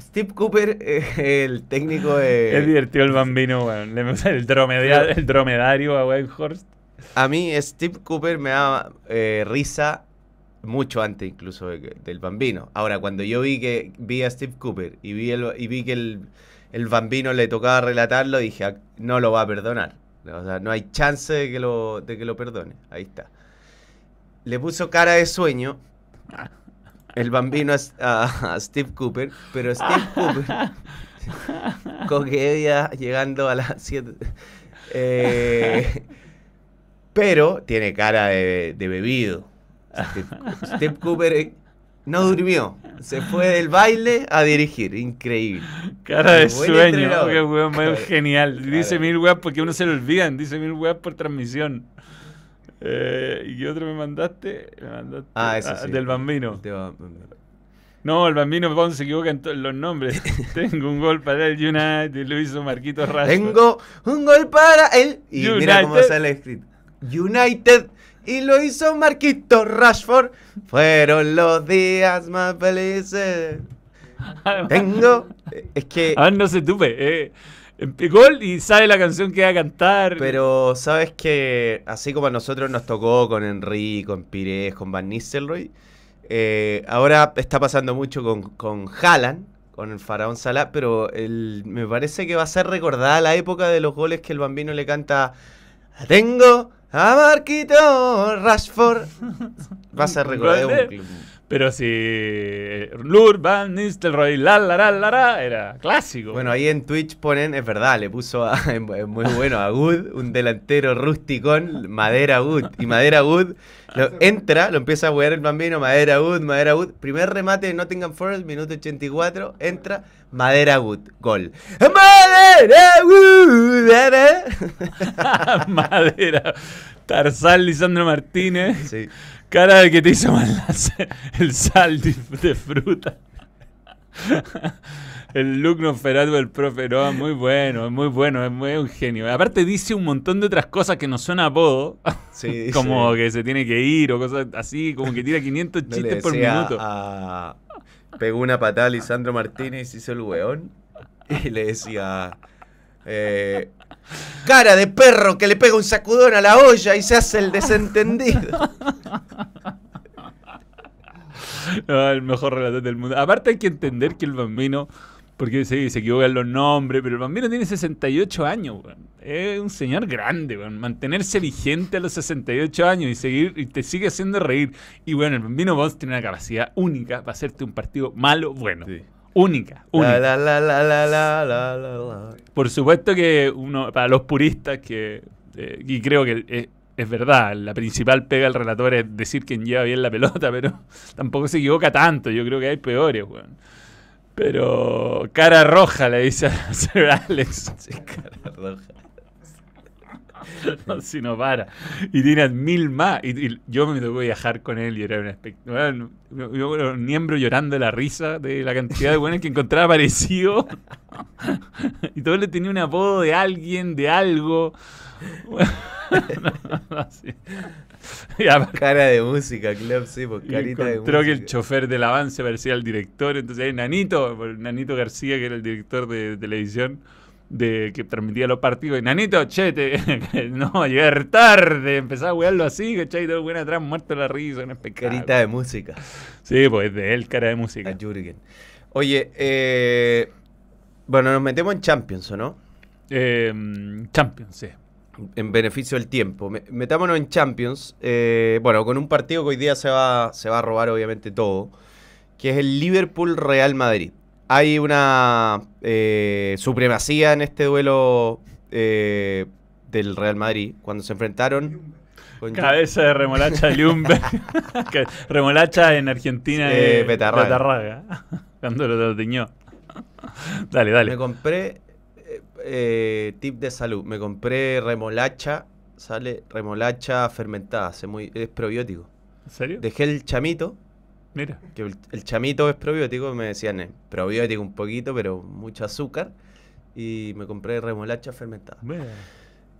Steve Cooper es el técnico de... Es divertido el bambino, weón. El, dromedar- el dromedario a Weghorst. A mí Steve Cooper me da eh, risa mucho antes incluso de del Bambino. Ahora, cuando yo vi que vi a Steve Cooper y vi, el, y vi que el, el Bambino le tocaba relatarlo, dije, "Ah, no lo va a perdonar. O sea, no hay chance de que lo, de que lo perdone. Ahí está. Le puso cara de sueño el Bambino a, a- a Steve Cooper, pero Steve Cooper coquea llegando a las 7. Eh, pero tiene cara de, de bebido. Steve, Steve Cooper eh, no durmió. Se fue del baile a dirigir. Increíble. Cara de sueño, que weón, genial. Dice mil weas porque uno se lo olvidan. Dice mil weas por transmisión. Eh, ¿Y qué otro me mandaste? Me mandaste Ah, ese ah, sí. Del bambino. No, el bambino se equivoca en todos los nombres. Tengo un gol para el United, lo hizo Marquito Rashford. Tengo un gol para él. Y mira cómo United. sale escrito. United. Y lo hizo Marquito Rashford. Fueron los días más felices. Tengo. Es que. Ah, no se tupe. Eh, gol y sabe la canción que va a cantar. Pero sabes que así como a nosotros nos tocó con Henry, con Pires, con Van Nistelrooy, eh, ahora está pasando mucho con, con Haaland, con el faraón Salah, pero el- me parece que va a ser recordada la época de los goles que el bambino le canta Tengo a Marquito Rashford. Va a ser Un recordada. Pero si eh, Lur, Van Nistelrooy, la la la la la, era clásico. Bueno, ahí en Twitch ponen, es verdad, le puso a, es muy bueno a Wood, un delantero rusticón, Madera Wood. Y Madera Wood lo- entra, lo empieza a jugar el bambino, Madera Wood, Madera Wood. Primer remate de Nottingham Forest, minuto 84, entra, Madera Wood, gol. Madera Wood, eh. Madera. Tarzán Lisandro Martínez. Sí. Cara de que te hizo mal el sal de, fruta. El look Nosferatu del profe Noah, muy bueno, es muy bueno, es muy un genio. Aparte dice un montón de otras cosas que no son apodo, Sí, como que se tiene que ir o cosas así, como que tira 500 no le chistes por minuto. a- pegó una patada a Lisandro Martínez, hizo el weón. Y le decía. Eh, cara de perro que le pega un sacudón a la olla y se hace el desentendido. No, el mejor relator del mundo. Aparte hay que entender que el bambino, porque sí, se equivocan los nombres, pero el bambino tiene 68 años, weón. Es un señor grande, weón. Mantenerse vigente a los 68 años y seguir y te sigue haciendo reír. Y bueno, el bambino Bones tiene una capacidad única para hacerte un partido malo, bueno. Sí. Única, única. La, la, la. Por supuesto que uno, para los puristas, que eh, y creo que es, es verdad, la principal pega del relator es decir quién lleva bien la pelota, pero tampoco se equivoca tanto, yo creo que hay peores, weón. Pero cara roja le dice a Sir Alex, Sí, cara roja. no, si no para. Y tiene mil más. Y, y yo me tocó viajar con él y era un espectáculo. Era un miembro llorando de la risa de la cantidad de buenos que encontraba parecido. y todo le tenía un apodo de alguien, de algo. Cara de música, Club, sí, pues y carita de encontró que el música. chofer del avance parecía el director. Entonces Nanito, por Nanito García, que era el director de televisión de que transmitía los partidos. Y Nanito, che, te- no, llegar tarde. Empezaba a wearlo así, ¿cachai? Todo bueno atrás, muerto la risa, un espectáculo. Carita de música. Sí, pues de él, cara de A música. Jürgen. Oye, eh, bueno, nos metemos en Champions, ¿o no? Eh, Champions, sí. En beneficio del tiempo. Me- metámonos en Champions. eh, bueno, con un partido que hoy día se va, se va a robar, obviamente, todo. Que es el Liverpool-Real Madrid. Hay una eh, supremacía en este duelo eh, del Real Madrid. Cuando se enfrentaron. con- Cabeza de remolacha Lumber. Remolacha en Argentina Eh, es betarraga. Cuando lo tiñó. Dale, dale. Me compré. eh, eh, tip de salud. Me compré remolacha sale remolacha fermentada. muy, es probiótico. ¿En serio? Dejé el chamito, Mira. que el, el chamito es probiótico. Me decían probiótico un poquito, pero mucho azúcar. Y me compré remolacha fermentada.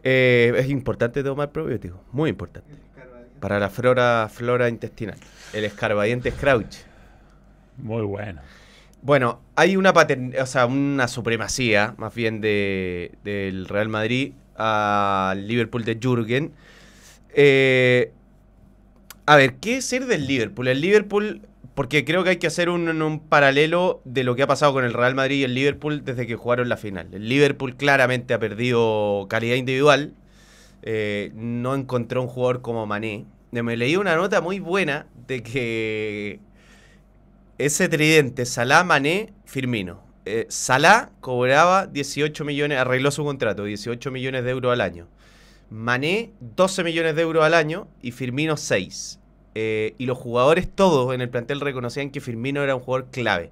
Eh, es importante tomar probiótico, muy importante. Para la flora, flora intestinal. El escarbadiente Crouch. Muy bueno. Bueno, hay una o sea, una supremacía, más bien, de, del Real Madrid al Liverpool de Jürgen. Eh, a ver, ¿qué decir del Liverpool? El Liverpool, porque creo que hay que hacer un, un paralelo de lo que ha pasado con el Real Madrid y el Liverpool desde que jugaron la final. El Liverpool claramente ha perdido calidad individual. eh, no encontró un jugador como Mané. Me leí una nota muy buena de que ese tridente, Salah, Mané, Firmino. Eh, Salah cobraba 18 millones, arregló su contrato, 18 millones de euros al año. Mané, 12 millones de euros al año y Firmino 6. Eh, y los jugadores todos en el plantel reconocían que Firmino era un jugador clave.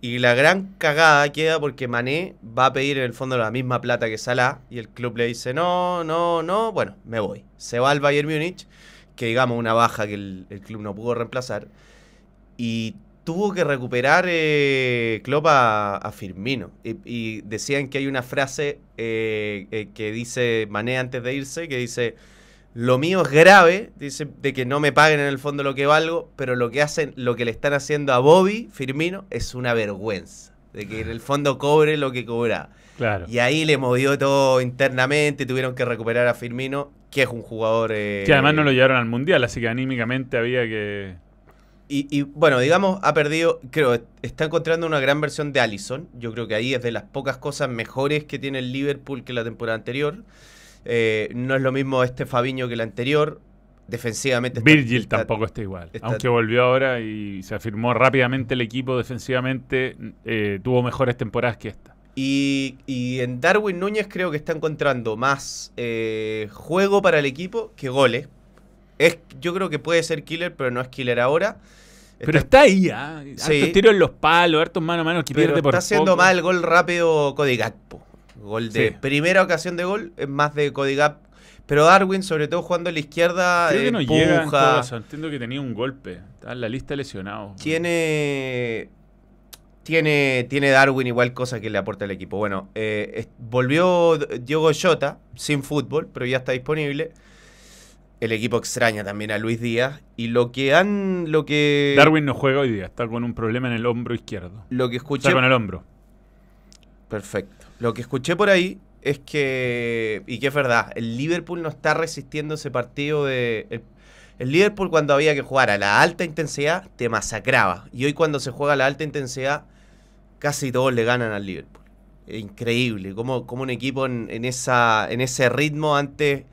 Y la gran cagada queda porque Mané va a pedir en el fondo la misma plata que Salah y el club le dice no, no, no, bueno, me voy. Se va al Bayern Múnich, que digamos una baja que el, el club no pudo reemplazar. Y tuvo que recuperar eh, Klopp a, a Firmino. Y, y decían que hay una frase eh, eh, que dice Mané antes de irse, que dice, lo mío es grave, dice, de que no me paguen en el fondo lo que valgo, pero lo que hacen, lo que le están haciendo a Bobby, Firmino, es una vergüenza. De que en el fondo cobre lo que cobra. Claro. Y ahí le movió todo internamente, tuvieron que recuperar a Firmino, que es un jugador... eh, Que además no lo llevaron al mundial, así que anímicamente había que. Y, y, bueno, digamos, ha perdido, creo, está encontrando una gran versión de Allison. Yo creo que ahí es de las pocas cosas mejores que tiene el Liverpool que la temporada anterior. Eh, no es lo mismo este Fabiño que el anterior. Defensivamente. está- Virgil está- tampoco está igual. está- Aunque volvió ahora y se afirmó rápidamente el equipo defensivamente, eh, tuvo mejores temporadas que esta. Y, y en Darwin Núñez creo que está encontrando más eh, juego para el equipo que goles. Es, yo creo que puede ser killer, pero no es killer ahora. Pero está ahí, ¿ah? Sí. Tiros en los palos, hartos mano a mano que pierde por está haciendo poco. más el gol rápido Cody Gakpo. Gol de Sí. primera ocasión de gol es más de Cody Gakpo. Pero Darwin, sobre todo jugando a la izquierda, Creo que no llega en todo. Entiendo que tenía un golpe. Está en la lista de lesionados. tiene, tiene, tiene Darwin igual cosa que le aporta al equipo. Bueno, eh, volvió Diogo Jota sin fútbol, pero ya está disponible. El equipo extraña también a Luis Díaz. Y lo que han. Lo que. Darwin no juega hoy día, está con un problema en el hombro izquierdo. Lo que escuché. sea, con el hombro. Perfecto. Lo que escuché por ahí es que, y que es verdad, el Liverpool no está resistiendo ese partido de... El, el Liverpool cuando había que jugar a la alta intensidad te masacraba. Y hoy cuando se juega a la alta intensidad casi todos le ganan al Liverpool. Increíble cómo, cómo un equipo en, en esa, en ese ritmo antes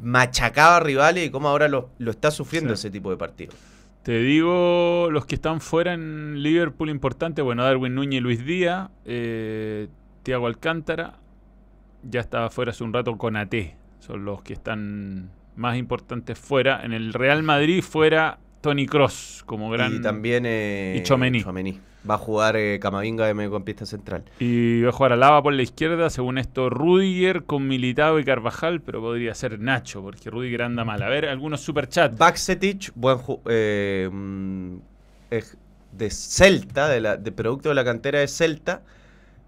machacaba a rivales y cómo ahora lo, lo está sufriendo Sí. ese tipo de partidos. Te digo los que están fuera en Liverpool importante. Bueno, Darwin Núñez y Luis Díaz. Eh, Tiago Alcántara. Ya estaba fuera hace un rato con AT. Son los que están más importantes fuera. En el Real Madrid fuera Tony Cross como gran... Y también eh, y. Va a jugar eh, Camavinga de mediocampista central. Y va a jugar a Lava por la izquierda, según esto, Rudiger con Militao y Carvajal, pero podría ser Nacho, porque Rudiger anda mal. A ver, algunos superchats. Baksetic, buen eh, mm, de Celta, de, la, de producto de la cantera de Celta.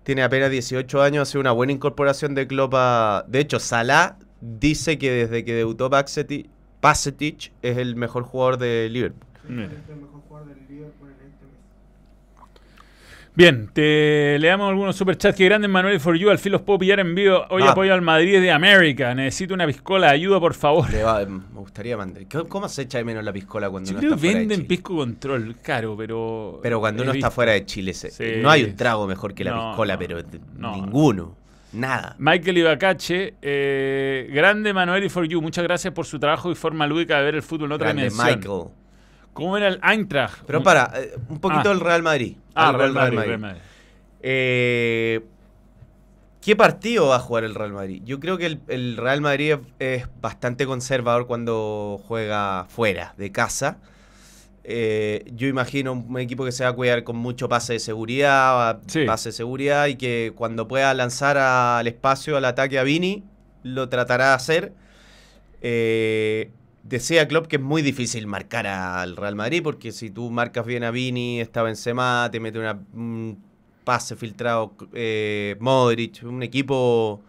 Tiene apenas 18 años, hace una buena incorporación de Klopp a- De hecho, Salah dice que desde que debutó Baksetic es el mejor jugador de Liverpool. Mira. Es el mejor jugador del Liverpool en este mes. Bien, te leamos algunos superchats. Que grande Manuel for You. Al fin los puedo pillar en vivo. Hoy Ah. apoyo al Madrid de América. Necesito una piscola. Ayuda, por favor. Va- me gustaría mandar. ¿Cómo- ¿Cómo se echa de menos la piscola cuando Yo uno creo está fuera de venden Chile? pisco control. Caro, pero. Pero cuando uno está fuera de Chile, se- Sí. no hay un trago mejor que la No, piscola, no, pero no. ninguno. Nada. Michael Ibacache, eh, grande Manuel y for you. Muchas gracias por su trabajo y forma lúdica de ver el fútbol en otra Grande dimensión. Michael. ¿Cómo era el Eintracht? Pero para, eh, un poquito Ah. del Real Madrid. Ah, Real Madrid, Real Madrid. Eh, ¿Qué partido va a jugar el Real Madrid? Yo creo que el, el Real Madrid es, es bastante conservador cuando juega fuera, de casa. Eh, yo imagino un equipo que se va a cuidar con mucho pase de seguridad, Sí. pase de seguridad y que cuando pueda lanzar al espacio, al ataque a Vini, lo tratará de hacer. Eh, decía Klopp que es muy difícil marcar al Real Madrid porque si tú marcas bien a Vini, está Benzema, te mete una, un pase filtrado eh, Modric, un equipo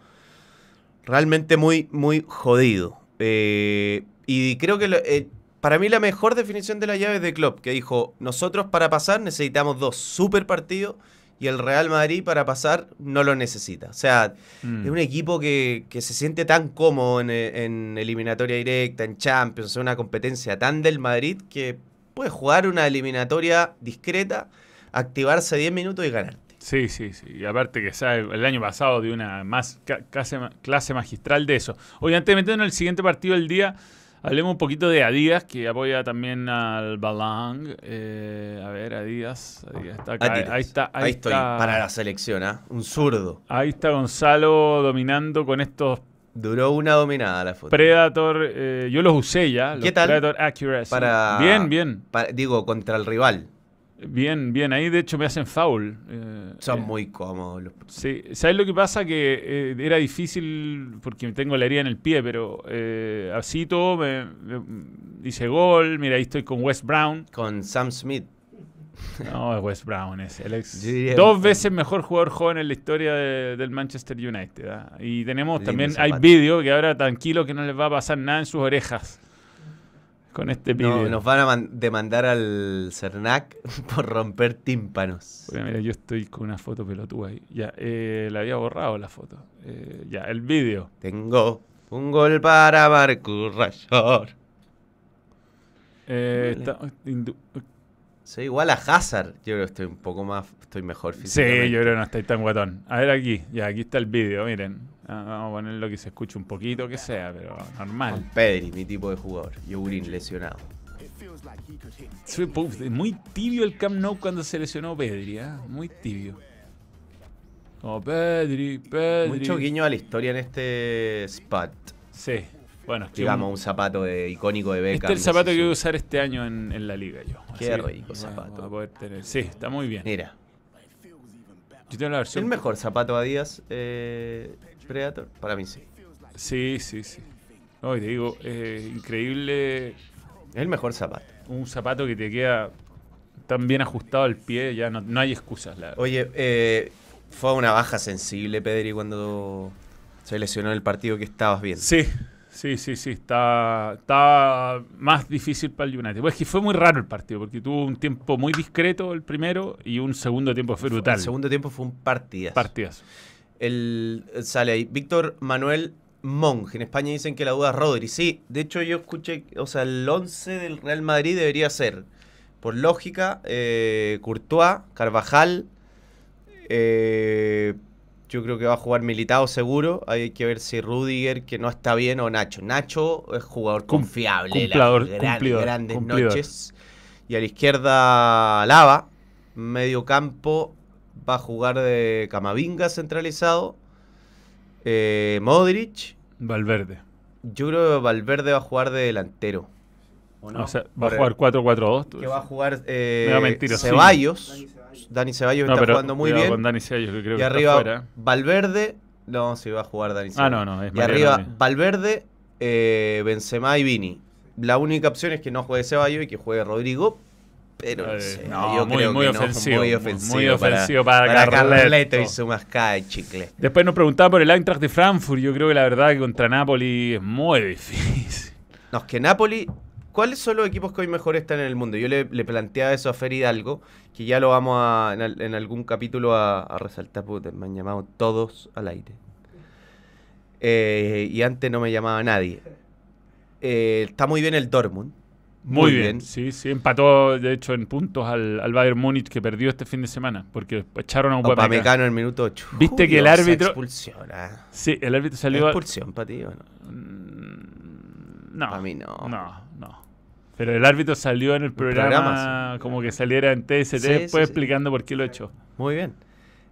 realmente muy, muy jodido. Eh, y creo que lo- eh, para mí la mejor definición de la llave es de Klopp, que dijo, nosotros para pasar necesitamos dos super partidos y el Real Madrid para pasar no lo necesita. O sea, Mm. es un equipo que, que se siente tan cómodo en, en eliminatoria directa, en Champions, en una competencia tan del Madrid que puede jugar una eliminatoria discreta, activarse 10 minutos y ganarte. Sí, sí, sí. Y aparte que sabe, el año pasado de una más clase, ma- clase magistral de eso. Meternos en el siguiente partido del día, hablemos un poquito de Adidas, que apoya también al Balang. Eh, a ver, Adidas. Adidas está acá. Adidas. Ahí está. Ahí, Ahí estoy, para la selección, ¿ah? Un zurdo. Ahí está Gonzalo dominando con estos Duró una dominada la foto. Predator. eh, yo los usé ya. Los ¿Qué tal? Predator Accuracy. Para- Bien, bien. Digo, contra el rival. Bien, bien. Ahí de hecho me hacen foul. eh, Son eh, muy cómodos. los- Sí, ¿sabes lo que pasa? Que eh, era difícil porque tengo la herida en el pie, pero eh, así todo me, me- hice gol. Mira, ahí estoy con Wes Brown. Con Sam Smith. No, es Wes Brown, es el ex. Dos veces mejor jugador joven en la historia de- del Manchester United. ¿ah? Y tenemos Lindo también, hay vídeo que ahora tranquilo que no les va a pasar nada en sus orejas. Con este vídeo. No, nos van a man- demandar al Cernac por romper tímpanos. Porque mira, yo estoy con una foto pelotuda ahí. Ya, eh, la había borrado la foto. Eh, ya, el vídeo. Tengo un gol para Marcus Rashford. Eh, Vale. está- indu- Soy igual a Hazard. Yo creo que estoy un poco más, estoy mejor Sí, físicamente. yo creo que no estáis tan guatón. A ver aquí, ya aquí está el vídeo, miren. Ah, Vamos a ponerlo que se escuche un poquito, que sea, pero normal. Pedri, mi tipo de jugador. Yogurín lesionado. Muy tibio el Camp Nou cuando se lesionó Pedri, ¿ah? Muy tibio. Como Pedri, Pedri. Mucho guiño a la historia en este spot. Sí, bueno, es que Digamos, un- un zapato de, icónico de Beckham. este es el zapato que voy a usar este año en, en la liga yo. Qué Así rico a- zapato. voy a poder tener- Sí, está muy bien. Mira, Yo tengo la ¿el versión. mejor zapato Adidas eh, Predator? Para mí sí. Sí, sí, sí. No, y te digo, eh, increíble Es el mejor zapato. un zapato que te queda tan bien ajustado al pie, ya no, no hay excusas. La, Oye, eh, fue una baja sensible, Pedri, cuando se lesionó en el partido que estabas viendo. Sí, sí, sí, sí, está, está más difícil para el United. Pues es que fue muy raro el partido, porque tuvo un tiempo muy discreto el primero y un segundo tiempo fue brutal. El segundo tiempo fue un partidazo. Partidas. El, sale ahí. Víctor Manuel Monge. En España dicen que la duda es Rodri. Sí, de hecho yo escuché, o sea, el 11 del Real Madrid debería ser, por lógica, eh, Courtois, Carvajal. eh, yo creo que va a jugar Militao seguro. Hay que ver si Rudiger, que no está bien, o Nacho. Nacho es jugador confiable. cumplador, las gran- cumplidor, grandes cumplidor. noches. Y a la izquierda, Lava. Medio campo va a jugar de Camavinga centralizado. Eh, Modric. Valverde. Yo creo que Valverde va a jugar de delantero. ¿O O sea, va a jugar 4-4-2. tú Que va a jugar eh, Me va a mentir, sí. Ceballos. Dani Ceballos. Dani Ceballos No, está pero jugando muy bien. con Dani Ceballos, que creo y que arriba está fuera. Valverde. No, sí va a jugar Dani Ah, Ceballos. no, no, es Y arriba. Valverde, eh, Benzema y Vini. La única opción es que no juegue Ceballos y que juegue Rodrigo. Pero no sé, no, yo muy- creo muy que no, ofensivo, muy muy- ofensivo, muy ofensivo para Carleto Carleto. y su mascada de chicle. Después nos preguntaba por el Eintracht de Frankfurt. Yo creo que la verdad que contra Napoli es muy difícil. No, es que Napoli, ¿cuáles son los equipos que hoy mejor están en el mundo? Yo le, le planteaba eso a Fer Hidalgo, que ya lo vamos a, en, al- en algún capítulo a, a resaltar, porque me han llamado todos al aire. Eh, y antes no me llamaba nadie. Eh, está muy bien el Dortmund. Muy, bien. Sí, sí, empató de hecho en puntos al, al Bayern Múnich que perdió este fin de semana porque echaron a Upamecano. En el minuto 8. Viste que el árbitro- Expulsión, ah. Sí, el árbitro salió. Expulsión para ti, ¿o no? Mm, No. Pa' mí no. No, no. Pero el árbitro salió en el programa, programa, sí. como que saliera en TST Sí, después sí, explicando por qué lo echó. Muy bien.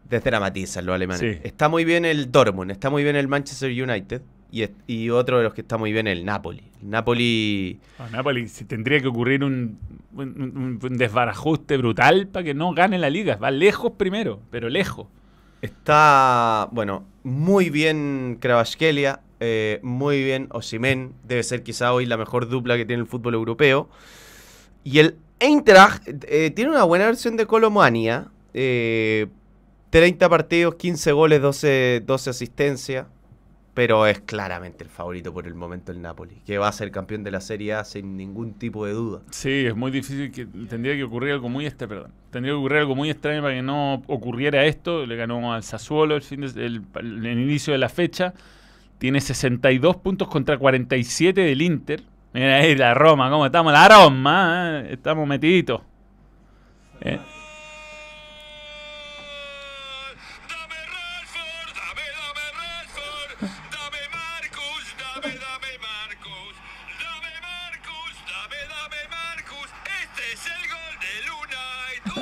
Desdramatizan los alemanes. Sí. Está muy bien el Dortmund, está muy bien el Manchester United y, otro de los que está muy bien el Napoli. El Napoli A Napoli si tendría que ocurrir un, un- un- un desbarajuste brutal para que no gane la liga. Va lejos primero, pero lejos. está, bueno, muy bien Kravaskelia, eh, muy bien Osimen, debe ser quizá hoy la mejor dupla que tiene el fútbol europeo. Y el Eintracht eh, tiene una buena versión de Colomania. Eh, 30 partidos, 15 goles, 12, 12 asistencias. Pero es claramente el favorito por el momento el Napoli, que va a ser campeón de la Serie A sin ningún tipo de duda. Sí, es muy difícil tendría que ocurrir algo muy este, perdón. Tendría que ocurrir algo muy extraño para que no ocurriera esto. Le ganó al Sassuolo el fin el inicio de la fecha. Tiene 62 puntos contra 47 del Inter. Mira ahí la Roma, ¿cómo estamos? La Roma, ¿eh? estamos metiditos. Eh.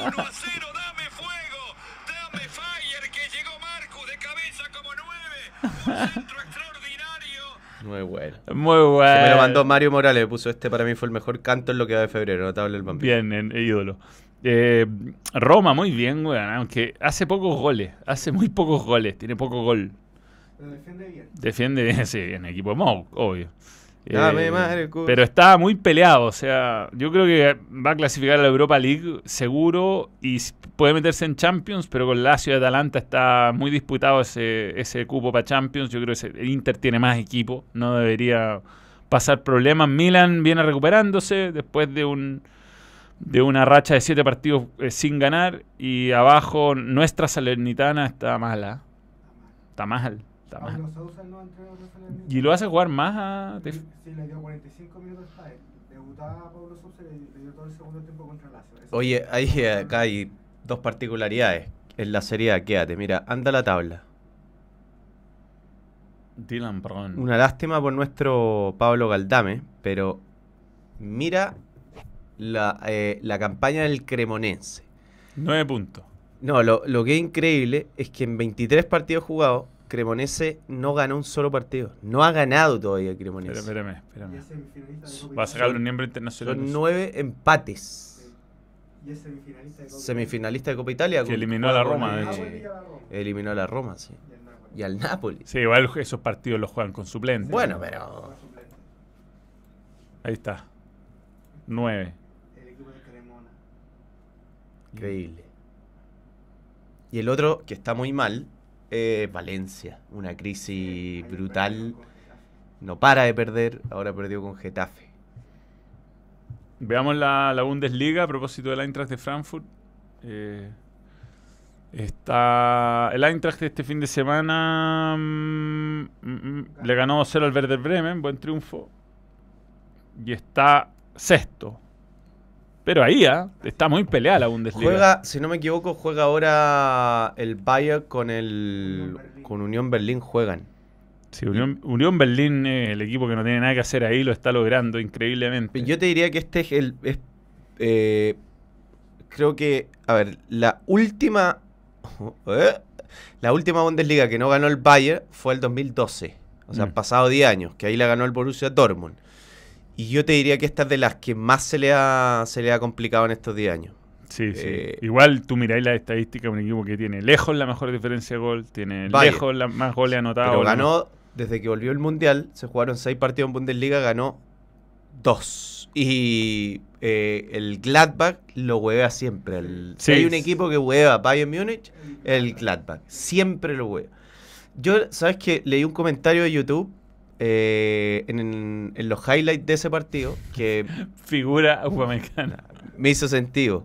A 0, dame fuego, dame fire, que llegó Marcus de cabeza como 9, un centro extraordinario. Muy bueno. Muy bueno. Se me lo mandó Mario Morales, puso este para mí fue el mejor canto en lo que va de febrero, notable el bambino. Bien, en- ídolo. Eh, Roma, muy bien, weón. Aunque hace pocos goles. Hace muy pocos goles. Tiene poco gol. Lo defiende bien. Defiende bien, sí, en equipo de Mou, obvio. Dame, Eh, pero está muy peleado. O sea, yo creo que va a clasificar a la Europa League seguro y puede meterse en Champions, pero con Lazio y Atalanta está muy disputado ese, ese cupo para Champions. Yo creo que el Inter tiene más equipo, no debería pasar problemas. Milan viene recuperándose después de un de una racha de siete partidos eh, sin ganar y abajo nuestra Salernitana está mala. Está mal, está Sousa no. ¿Y lo hace jugar más a... Sí, sí, le dio 45 minutos a él. Debutaba Pablo Sousa y le dio todo el segundo tiempo contra Lazio. Eso- Oye, ahí, acá hay dos particularidades. En la Serie A, quédate, mira, anda la tabla. Dylan Brown. Una lástima por nuestro Pablo Galdame, pero mira la, eh, la campaña del Cremonense. Nueve puntos. No, lo, lo que es increíble es que en 23 partidos jugados, Cremonense no ganó un solo partido. No ha ganado todavía el Cremonense. Espérame, Y espérame. es semifinalista de Copa Va a sacar los miembros internacionales. Son nueve empates. Y es semifinalista de Copa Semifinalista de Copa Italia. Que eliminó a la Roma, de hecho. Eliminó a la Roma, sí. Y al Napoli. Sí, igual esos partidos los juegan con suplentes. Bueno, pero-. Ahí está. Nueve. El equipo de Cremona. Increíble. Y el otro que está muy mal, eh, Valencia. Una crisis brutal. No para de perder. Ahora perdió con Getafe. Veamos la, la Bundesliga a propósito del Eintracht de Frankfurt. Eh, está el Eintracht este fin de semana mm, mm, mm, le ganó 0 al Werder Bremen, buen triunfo. Y está sexto. Pero ahí, ¿ah? está muy peleada la Bundesliga. Juega, si no me equivoco, juega ahora el Bayern con el con Unión Berlín juegan. Sí, Unión, Unión Berlín, eh, el equipo que no tiene nada que hacer ahí, lo está logrando increíblemente. Yo te diría que este es el es, eh, creo que a ver, la última ¿eh? la última Bundesliga que no ganó el Bayern fue el 2012. O sea, Mm. han pasado 10 años, que ahí la ganó el Borussia Dortmund. Y yo te diría que esta es de las que más se le ha, se le ha complicado en estos 10 años. Sí, sí. Eh, Igual tú miráis la estadística un equipo que tiene lejos la mejor diferencia de gol, tiene Vaya. lejos la más goles anotados. Pero ganó, desde que volvió el Mundial, se jugaron 6 partidos en Bundesliga, ganó 2. Y eh, el Gladbach lo hueva siempre. El- si hay un equipo que hueva Bayern Múnich, el Gladbach. Siempre lo hueva. Yo, ¿sabes qué? Leí un comentario de YouTube eh, en, en los highlights de ese partido que Figura Upamecano. me hizo sentido.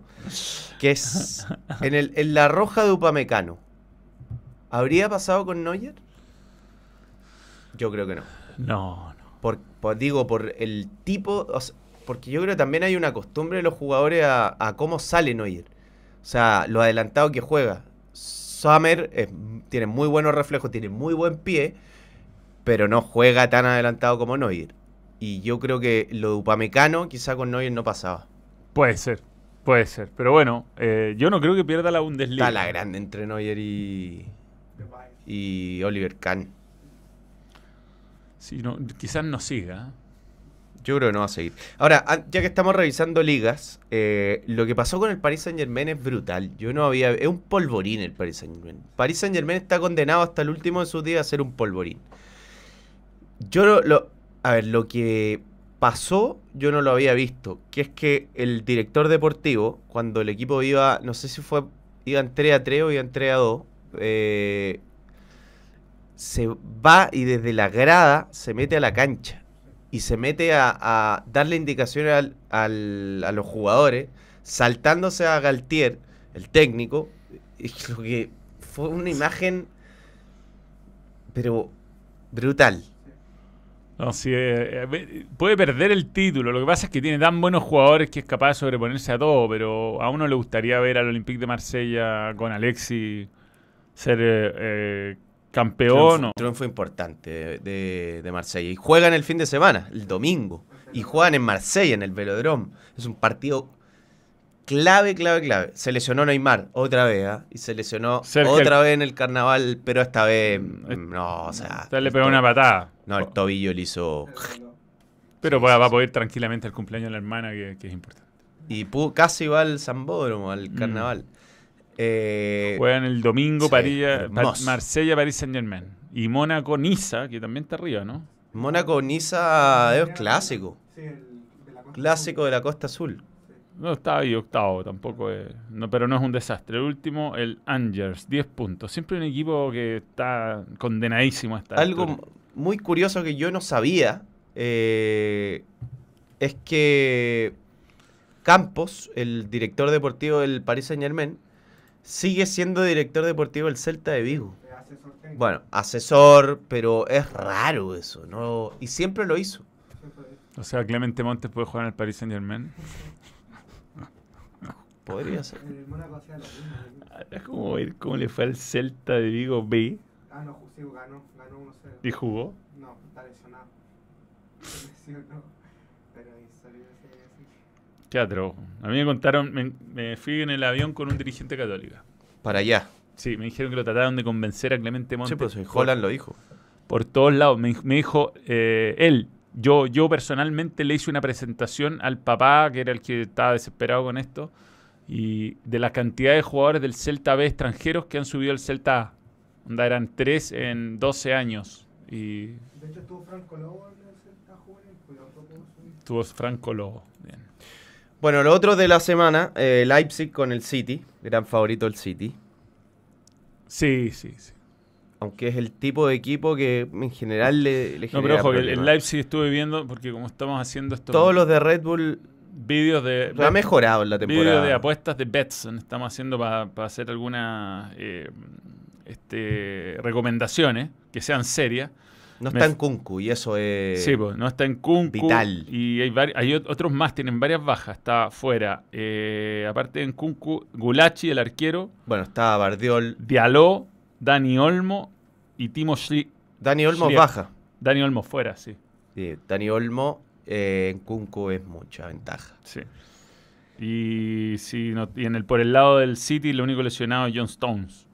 Que es en, el, en la roja de Upamecano. ¿Habría pasado con Neuer? Yo creo que no. No, no. Por, por- digo, por el tipo. o sea, porque yo creo que también hay una costumbre de los jugadores a, a cómo sale Neuer. O sea, lo adelantado que juega. Summer es- tiene muy buenos reflejos, tiene muy buen pie, pero no juega tan adelantado como Neuer. Y yo creo que lo de Upamecano quizá con Neuer no pasaba. Puede ser, puede ser. Pero bueno, eh, yo no creo que pierda la Bundesliga. Está la grande entre Neuer y, y Oliver Kahn. Sí, no, quizás no siga. ¿eh? Yo creo que no va a seguir. Ahora, ya que estamos revisando ligas, eh, lo que pasó con el Paris Saint Germain es brutal. Yo no había. Es un polvorín el Paris Saint Germain. Paris Saint Germain está condenado hasta el último de sus días a ser un polvorín. Yo lo, lo- a ver, lo que pasó, yo no lo había visto, que es que el director deportivo, cuando el equipo iba, no sé si fue, iban 3 a 3 o iban 3 a 2, eh, se va y desde la grada se mete a la cancha y se mete a, darle indicaciones al- a los jugadores, saltándose a Galtier, el técnico, y lo que fue una imagen, pero brutal. No, sí, eh, eh, puede perder el título. Lo que pasa es que tiene tan buenos jugadores que es capaz de sobreponerse a todo, pero a uno le gustaría ver al Olympique de Marsella con Alexis ser eh, eh, campeón. triunfo, triunfo importante de, de, de Marsella. Y juegan el fin de semana, el domingo. Y juegan en Marsella, en el Velodrome. Es un partido clave, clave, clave. Se lesionó Neymar otra vez, ¿ah? Y se lesionó otra vez en el carnaval, pero esta vez, Eh, mm, no, o sea. Usted le pegó una patada. No, el tobillo le hizo. Pero va, va a poder ir tranquilamente al cumpleaños de la hermana, que, que es importante. Y pu- casi va al Zambódromo, al Mm. carnaval. Eh, Juegan el domingo sí, París, hermoso. Marsella, París Saint Germain. Y Mónaco, Niza, que también está arriba, ¿no? Mónaco Niza es clásico. Sí, el de la Costa Clásico de la Costa Azul. No, está ahí octavo, tampoco es. No, pero no es un desastre. El último, el Angers, 10 puntos. Siempre un equipo que está condenadísimo a esta Algo altura. muy curioso que yo no sabía eh, es que Campos, el director deportivo del Paris Saint Germain, sigue siendo director deportivo del Celta de Vigo. Bueno, asesor, pero es raro eso, ¿no? Y siempre lo hizo. O sea, Clemente Montes puede jugar en el Paris Saint Germain. Podría ser. El Mónaco hacía lo mismo. Es como ver cómo le fue al Celta de Vigo B Ah, no, sí, ganó, ganó 1-0. y jugó. No, está lesionado. Lesionó. Pero ahí salió ese. atroz. A mí me contaron, me, me fui en el avión con un dirigente católica. Para allá. Sí, me dijeron que lo trataron de convencer a Clemente Montes. Sí, pues por- Holland lo dijo. por todos lados. Me, me dijo eh, él, yo, yo personalmente le hice una presentación al papá, que era el que estaba desesperado con esto, y de la cantidad de jugadores del Celta B extranjeros que han subido al Celta A. Onda, eran tres en 12 años. Y De hecho, estuvo Franco Lobo en el Celta juvenil, pues tampoco subir. tuvo Franco Lobo. Bien. Bueno, lo otro de la semana, eh, Leipzig con el City, gran favorito del City. Sí, sí, sí. Aunque es el tipo de equipo que en general le, le No, pero ojo, que el, el. Leipzig estuve viendo, porque como estamos haciendo estos Todos los de Red Bull vídeos de... ha mejorado en la temporada. de apuestas de Betson estamos haciendo para hacer algunas eh, este, recomendaciones que sean serias. No está en Kunku y eso es... sí, pues no está en Kunku. vital. Y hay, hay ot- otros más, tienen varias bajas. Está fuera. eh, aparte en Kunku, Gulachi, el arquero, Bueno, está Bardiol. Diallo, Dani Olmo y Timo Schli Dani Olmo baja. Dani Olmo fuera, sí. Sí, Dani Olmo eh, en Kunku es mucha ventaja. sí. Y, si no, y en el, por el lado del City, el único lesionado es John Stones.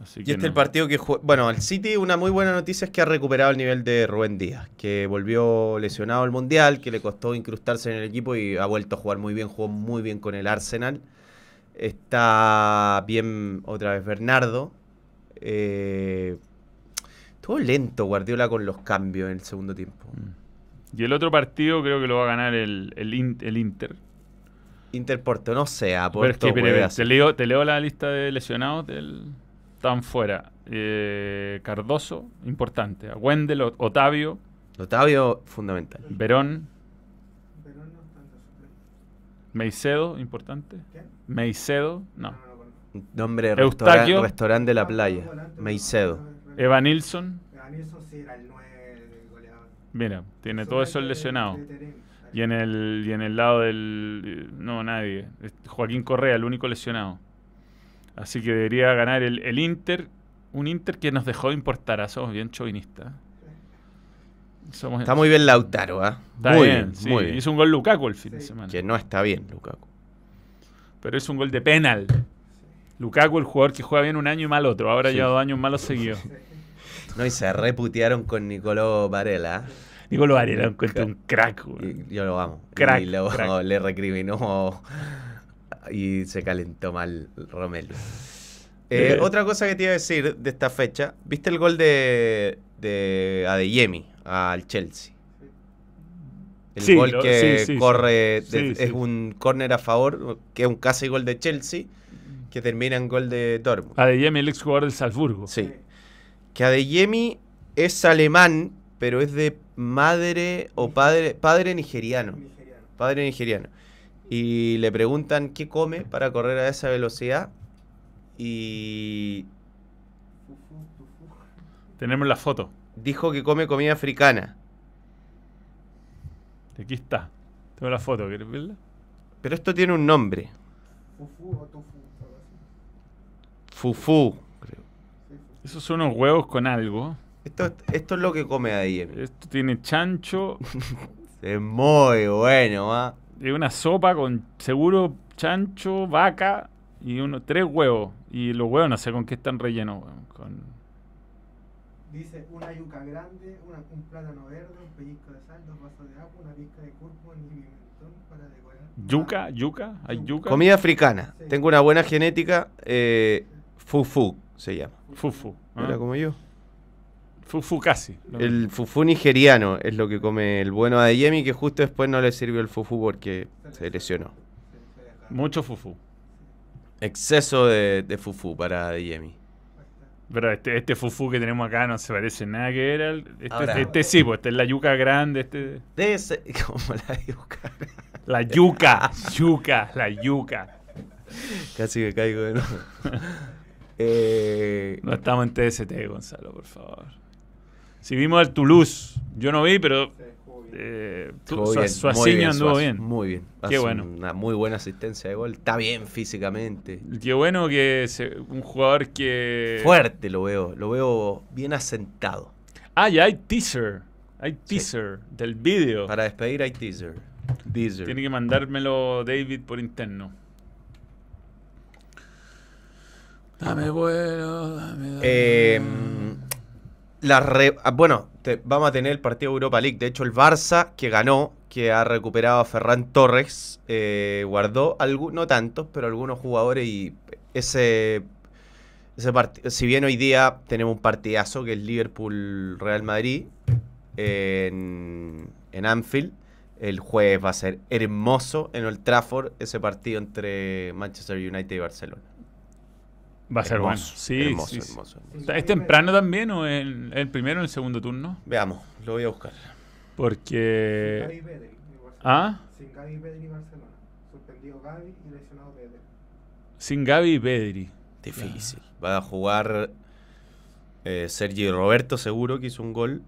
Así Y que este es el no. partido que jue- Bueno, el City, una muy buena noticia es que ha recuperado el nivel de Rubén Díaz, que volvió lesionado al Mundial, que le costó incrustarse en el equipo y ha vuelto a jugar muy bien, jugó muy bien con el Arsenal. Está bien otra vez Bernardo. Eh, estuvo lento Guardiola con los cambios en el segundo tiempo. Mm. Y el otro partido creo que lo va a ganar el, el, In- el Inter. Inter Porto, no sé, a Pero es Porto que, hacer. te, leo, te leo la lista de lesionados del... Están fuera. Eh, Cardoso, importante. Wendel, Otavio, Otavio, fundamental. Verón, Pero no. Meicedo, importante. ¿Qué? Meicedo, no. No, no lo conozco. Nombre restaurante, restaurante de la playa. Meicedo. Eva Nilsson, A Nilsson sí era el 9 goleador. Mira, tiene todo eso lesionado. Terem. Y en el, y en el lado del... No, nadie. Joaquín Correa, el único lesionado. Así que debería ganar el, el Inter. Un Inter que nos dejó de importar. ah, Somos bien chauvinistas. Somos, Está muy bien Lautaro, ¿ah? Está muy bien, bien, sí. muy bien. Hizo un gol Lukaku el fin de semana. Que no está bien, Lukaku. Pero es un gol de penal. Lukaku, el jugador que juega bien un año y mal otro. Ahora Sí. lleva dos años malos seguidos. No, y se reputearon con Nicolò Varela. Nicolò Varela encuentra un crack. yo lo amo. Crack, y luego crack. le recriminó y se calentó mal Romelu. Eh, Eh. Otra cosa que te iba a decir de esta fecha, ¿viste el gol de, de Adeyemi al Chelsea? El Sí, gol lo- que sí, sí, corre, de- es un córner a favor, que es un casi gol de Chelsea, que termina en gol de Dortmund. Adeyemi, el ex jugador del Salzburgo. Sí. Que Adeyemi es alemán, pero es de madre o padre, padre nigeriano. Nigeriano. Padre nigeriano. Y le preguntan qué come para correr a esa velocidad. Y Fufu, tufu. Tenemos la foto. dijo que come comida africana. Aquí está. Tengo la foto, ¿quieres verla? Pero esto tiene un nombre. Fufu o fufu. Esos son unos huevos con algo. Esto, esto es lo que come Adeyemi. Esto tiene chancho. Es muy bueno, ¿ah? Es una sopa con seguro chancho, vaca y uno, tres huevos. Y los huevos no sé con qué están rellenos, weón, Con... Dice una yuca grande, una- un plátano verde, un pellizco de sal, dos vasos de agua, una pizca de cúrcuma y pimentón para decorar. ¿Yuca? ¿Yuca? ¿Hay yuca? Comida africana. Sí. Tengo una buena genética. Eh, fufú se llama. Fufu. ¿ah? Era como yo. Fufu casi. El fufú nigeriano es lo que come el bueno Adeyemi, que justo después no le sirvió el fufú porque se lesionó. Mucho fufu. Exceso de, de fufú para Adeyemi. Pero este, este fufu que tenemos acá no se parece nada que era. el- Este, Ahora- este sí, pues este es la yuca grande. Este, Debe ser como la yuca. la yuca. yuca. La yuca. Casi me caigo de nuevo. Eh, No estamos en TST, Gonzalo, por favor. Si vimos al Toulouse, yo no vi, pero eh, Suaciño anduvo Suazo, bien. Muy bien. Qué Hace bueno. Una muy buena asistencia de gol. Está bien físicamente. Qué bueno que se- un jugador que. Fuerte lo veo. Lo veo bien asentado. Ah, ya hay teaser. Hay teaser del vídeo. Para despedir hay teaser. Teaser. Tiene que mandármelo David por interno. Dame bueno, dame, dame. Re- ah, bueno, vamos a tener el partido de Europa League. De hecho, el Barça que ganó, que ha recuperado a Ferran Torres, eh, guardó no tantos, pero algunos jugadores y ese, ese. Si bien hoy día tenemos un partidazo que es Liverpool-Real Madrid en, en Anfield. El jueves va a ser hermoso en Old Trafford ese partido entre Manchester United y Barcelona. Va a ser bueno. Hermoso, Sí, hermoso, sí, sí. hermoso, hermoso. ¿Está- ¿Es temprano también o el, el primero o el segundo turno? Veamos, lo voy a buscar. Sin Gaby Porque. Pedri y Barcelona. ¿Ah? Sin Gaby Pedri y Barcelona. Suspendido Gaby y lesionado Pedri. Sin Gaby y Pedri. Difícil. Va a jugar eh, Sergi Roberto, seguro que hizo un gol.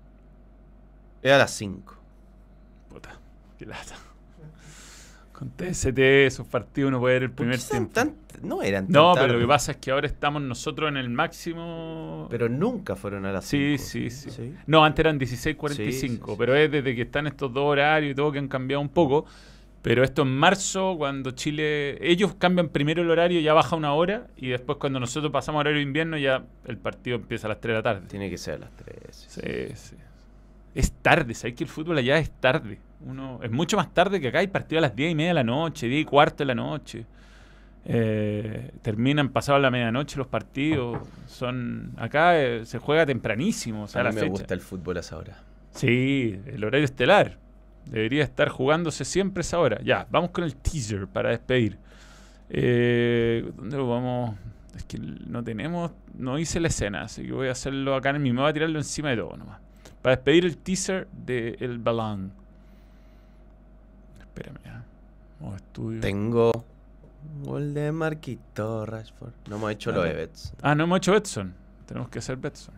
Es a las 5. Puta, qué lata. Con TST, esos partidos uno puede ver el primer tiempo. no eran tan No, pero tarde, lo que pasa es que ahora estamos nosotros en el máximo. Pero nunca fueron a las 5. Sí, sí, sí, No, antes eran 16.45, Sí, sí, sí. pero es desde que están estos dos horarios y todo que han cambiado un poco. Pero esto en marzo, cuando Chile. Ellos cambian primero el horario, ya baja una hora, y después cuando nosotros pasamos horario de invierno, ya el partido empieza a las 3 de la tarde. Tiene que ser a las 3. Sí, sí. Es tarde, ¿sabes que el fútbol allá es tarde? Uno, es mucho más tarde que acá, hay partido a las 10 y media de la noche, 10 y cuarto de la noche. Eh, terminan pasados la medianoche los partidos. Son Acá eh, se juega tempranísimo, o sea, a mí me fecha. gusta el fútbol a esa hora. Sí, el horario estelar. Debería estar jugándose siempre esa hora. Ya, vamos con el teaser para despedir. Eh, ¿Dónde lo vamos? Es que no tenemos, no hice la escena, así que voy a hacerlo acá en mi. Me voy a tirarlo encima de todo nomás. Para despedir el teaser de El Balán. Espérame. Modo estudio. Tengo gol de Marquito Rashford. No hemos hecho lo de. Betts. Ah, no hemos hecho Betson. Tenemos que hacer Betson.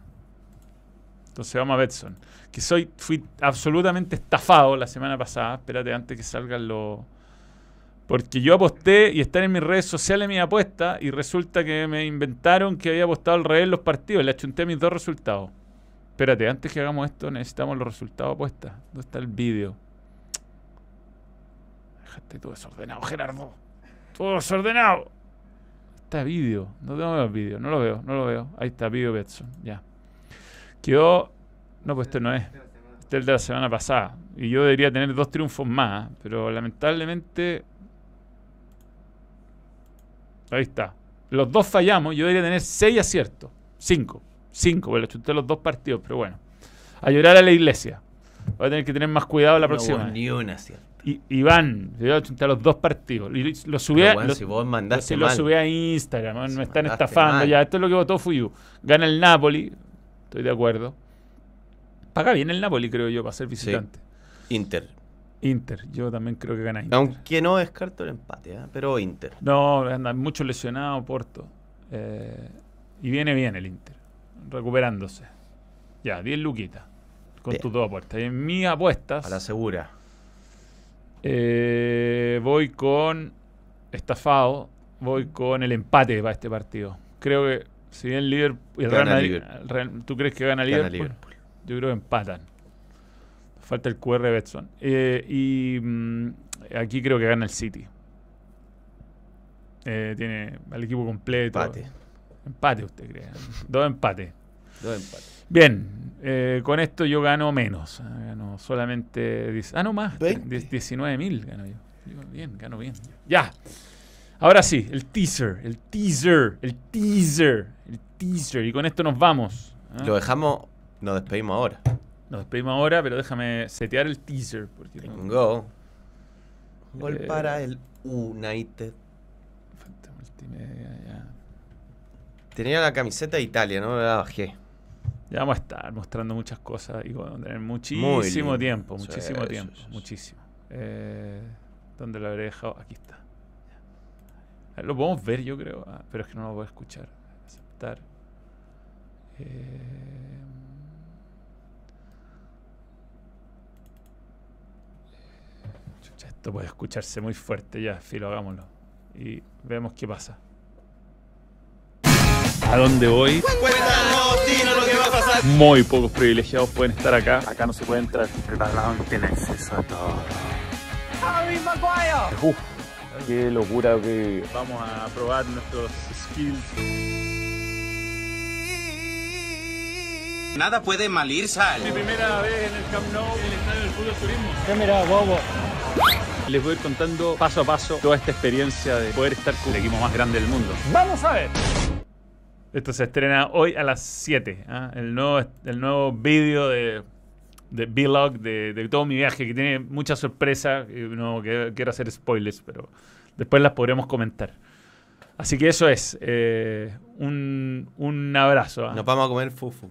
Entonces vamos a Betson. Que soy, fui absolutamente estafado la semana pasada. Espérate, antes que salgan los. Porque yo aposté y están en mis redes sociales mi apuesta y resulta que me inventaron que había apostado al revés los partidos. Le achunté mis dos resultados. Espérate, antes que hagamos esto necesitamos los resultados de apuesta. ¿Dónde está el vídeo? Déjate todo desordenado, Gerardo. Todo desordenado. Está vídeo. No tengo el vídeo. No lo veo, no lo veo. Ahí está, vídeo Betson. Ya. Quedó. No, pues este no es. Este es el de la semana pasada. Y yo debería tener dos triunfos más. ¿eh? Pero lamentablemente. Ahí está. los dos fallamos, yo debería tener seis aciertos. Cinco. Cinco, porque le chunté los dos partidos, pero bueno. A llorar a la iglesia. Voy a tener que tener más cuidado la No próxima. hubo ni una, ¿cierto? Y, Iván, yo a los dos partidos. Y lo subí a, lo- si vos mandaste lo mal. subí a Instagram, Si me están estafando mal. ya. Esto es lo que votó Fuyu. Gana el Napoli, estoy de acuerdo. Paga bien el Napoli, creo yo, para ser visitante. Inter. Inter, yo también creo que gana Inter. Aunque no descarto el empate, ¿eh? pero Inter. No, andan mucho lesionado Porto. Eh, y viene bien el Inter, recuperándose. Ya, 10 luquitas con Bien. tus dos apuestas. Y en mis apuestas A la segura. Eh, voy con estafado, voy con el empate para este partido. Creo que si bien Liverpool, el Real Madrid- Liverpool. el Real- ¿tú crees que gana Gana Liverpool? Liverpool. Yo creo que empatan. Falta el QR Betson. Eh, y mm, aquí creo que gana el City. Eh, tiene al equipo completo. Empate. Empate, usted cree. Dos empates. Dos empates. Bien, eh, con esto yo gano menos. Ah, Gano solamente. Ah, no más. 20. 19 mil gano yo. Yo, Bien, gano bien. Ya. Ahora sí, el teaser, el teaser, el teaser, el teaser. Y con esto nos vamos. ¿ah? Lo dejamos, nos despedimos ahora. Nos despedimos ahora, pero déjame setear el teaser. Porque no- Tengo. Gol Eh. para el United. falta multimedia, ya. Tenía la camiseta de Italia, no me la bajé. Ya vamos a estar mostrando muchas cosas y vamos a tener muchísimo tiempo, muchísimo sí, tiempo, muchísimo. Eh, ¿Dónde lo habré dejado? Aquí está. Ya. Lo podemos ver, yo creo, ah, pero es que no lo puedo escuchar. Aceptar. Eh, esto puede escucharse muy fuerte ya, filo, hagámoslo. Y vemos qué pasa. ¿A dónde voy? Muy pocos privilegiados pueden estar acá. Acá no se puede entrar. El balón tiene acceso a todo. Uf, qué locura que vamos a probar nuestros skills. Nada puede mal ir, Sal. Mi primera vez en el Camp Nou, en el estadio del fútbol turismo. ¿Qué mira, bobo? Les voy a ir contando paso a paso toda esta experiencia de poder estar con el equipo más grande del mundo. ¡Vamos a ver! Esto se estrena hoy a las 7. ¿ah? El nuevo, el nuevo vídeo de, de vlog de, todo mi viaje, que tiene muchas sorpresas. y No quiero hacer spoilers, pero después las podremos comentar. Así que eso es. eh, un, un abrazo. ¿ah? Nos vamos a comer fufu.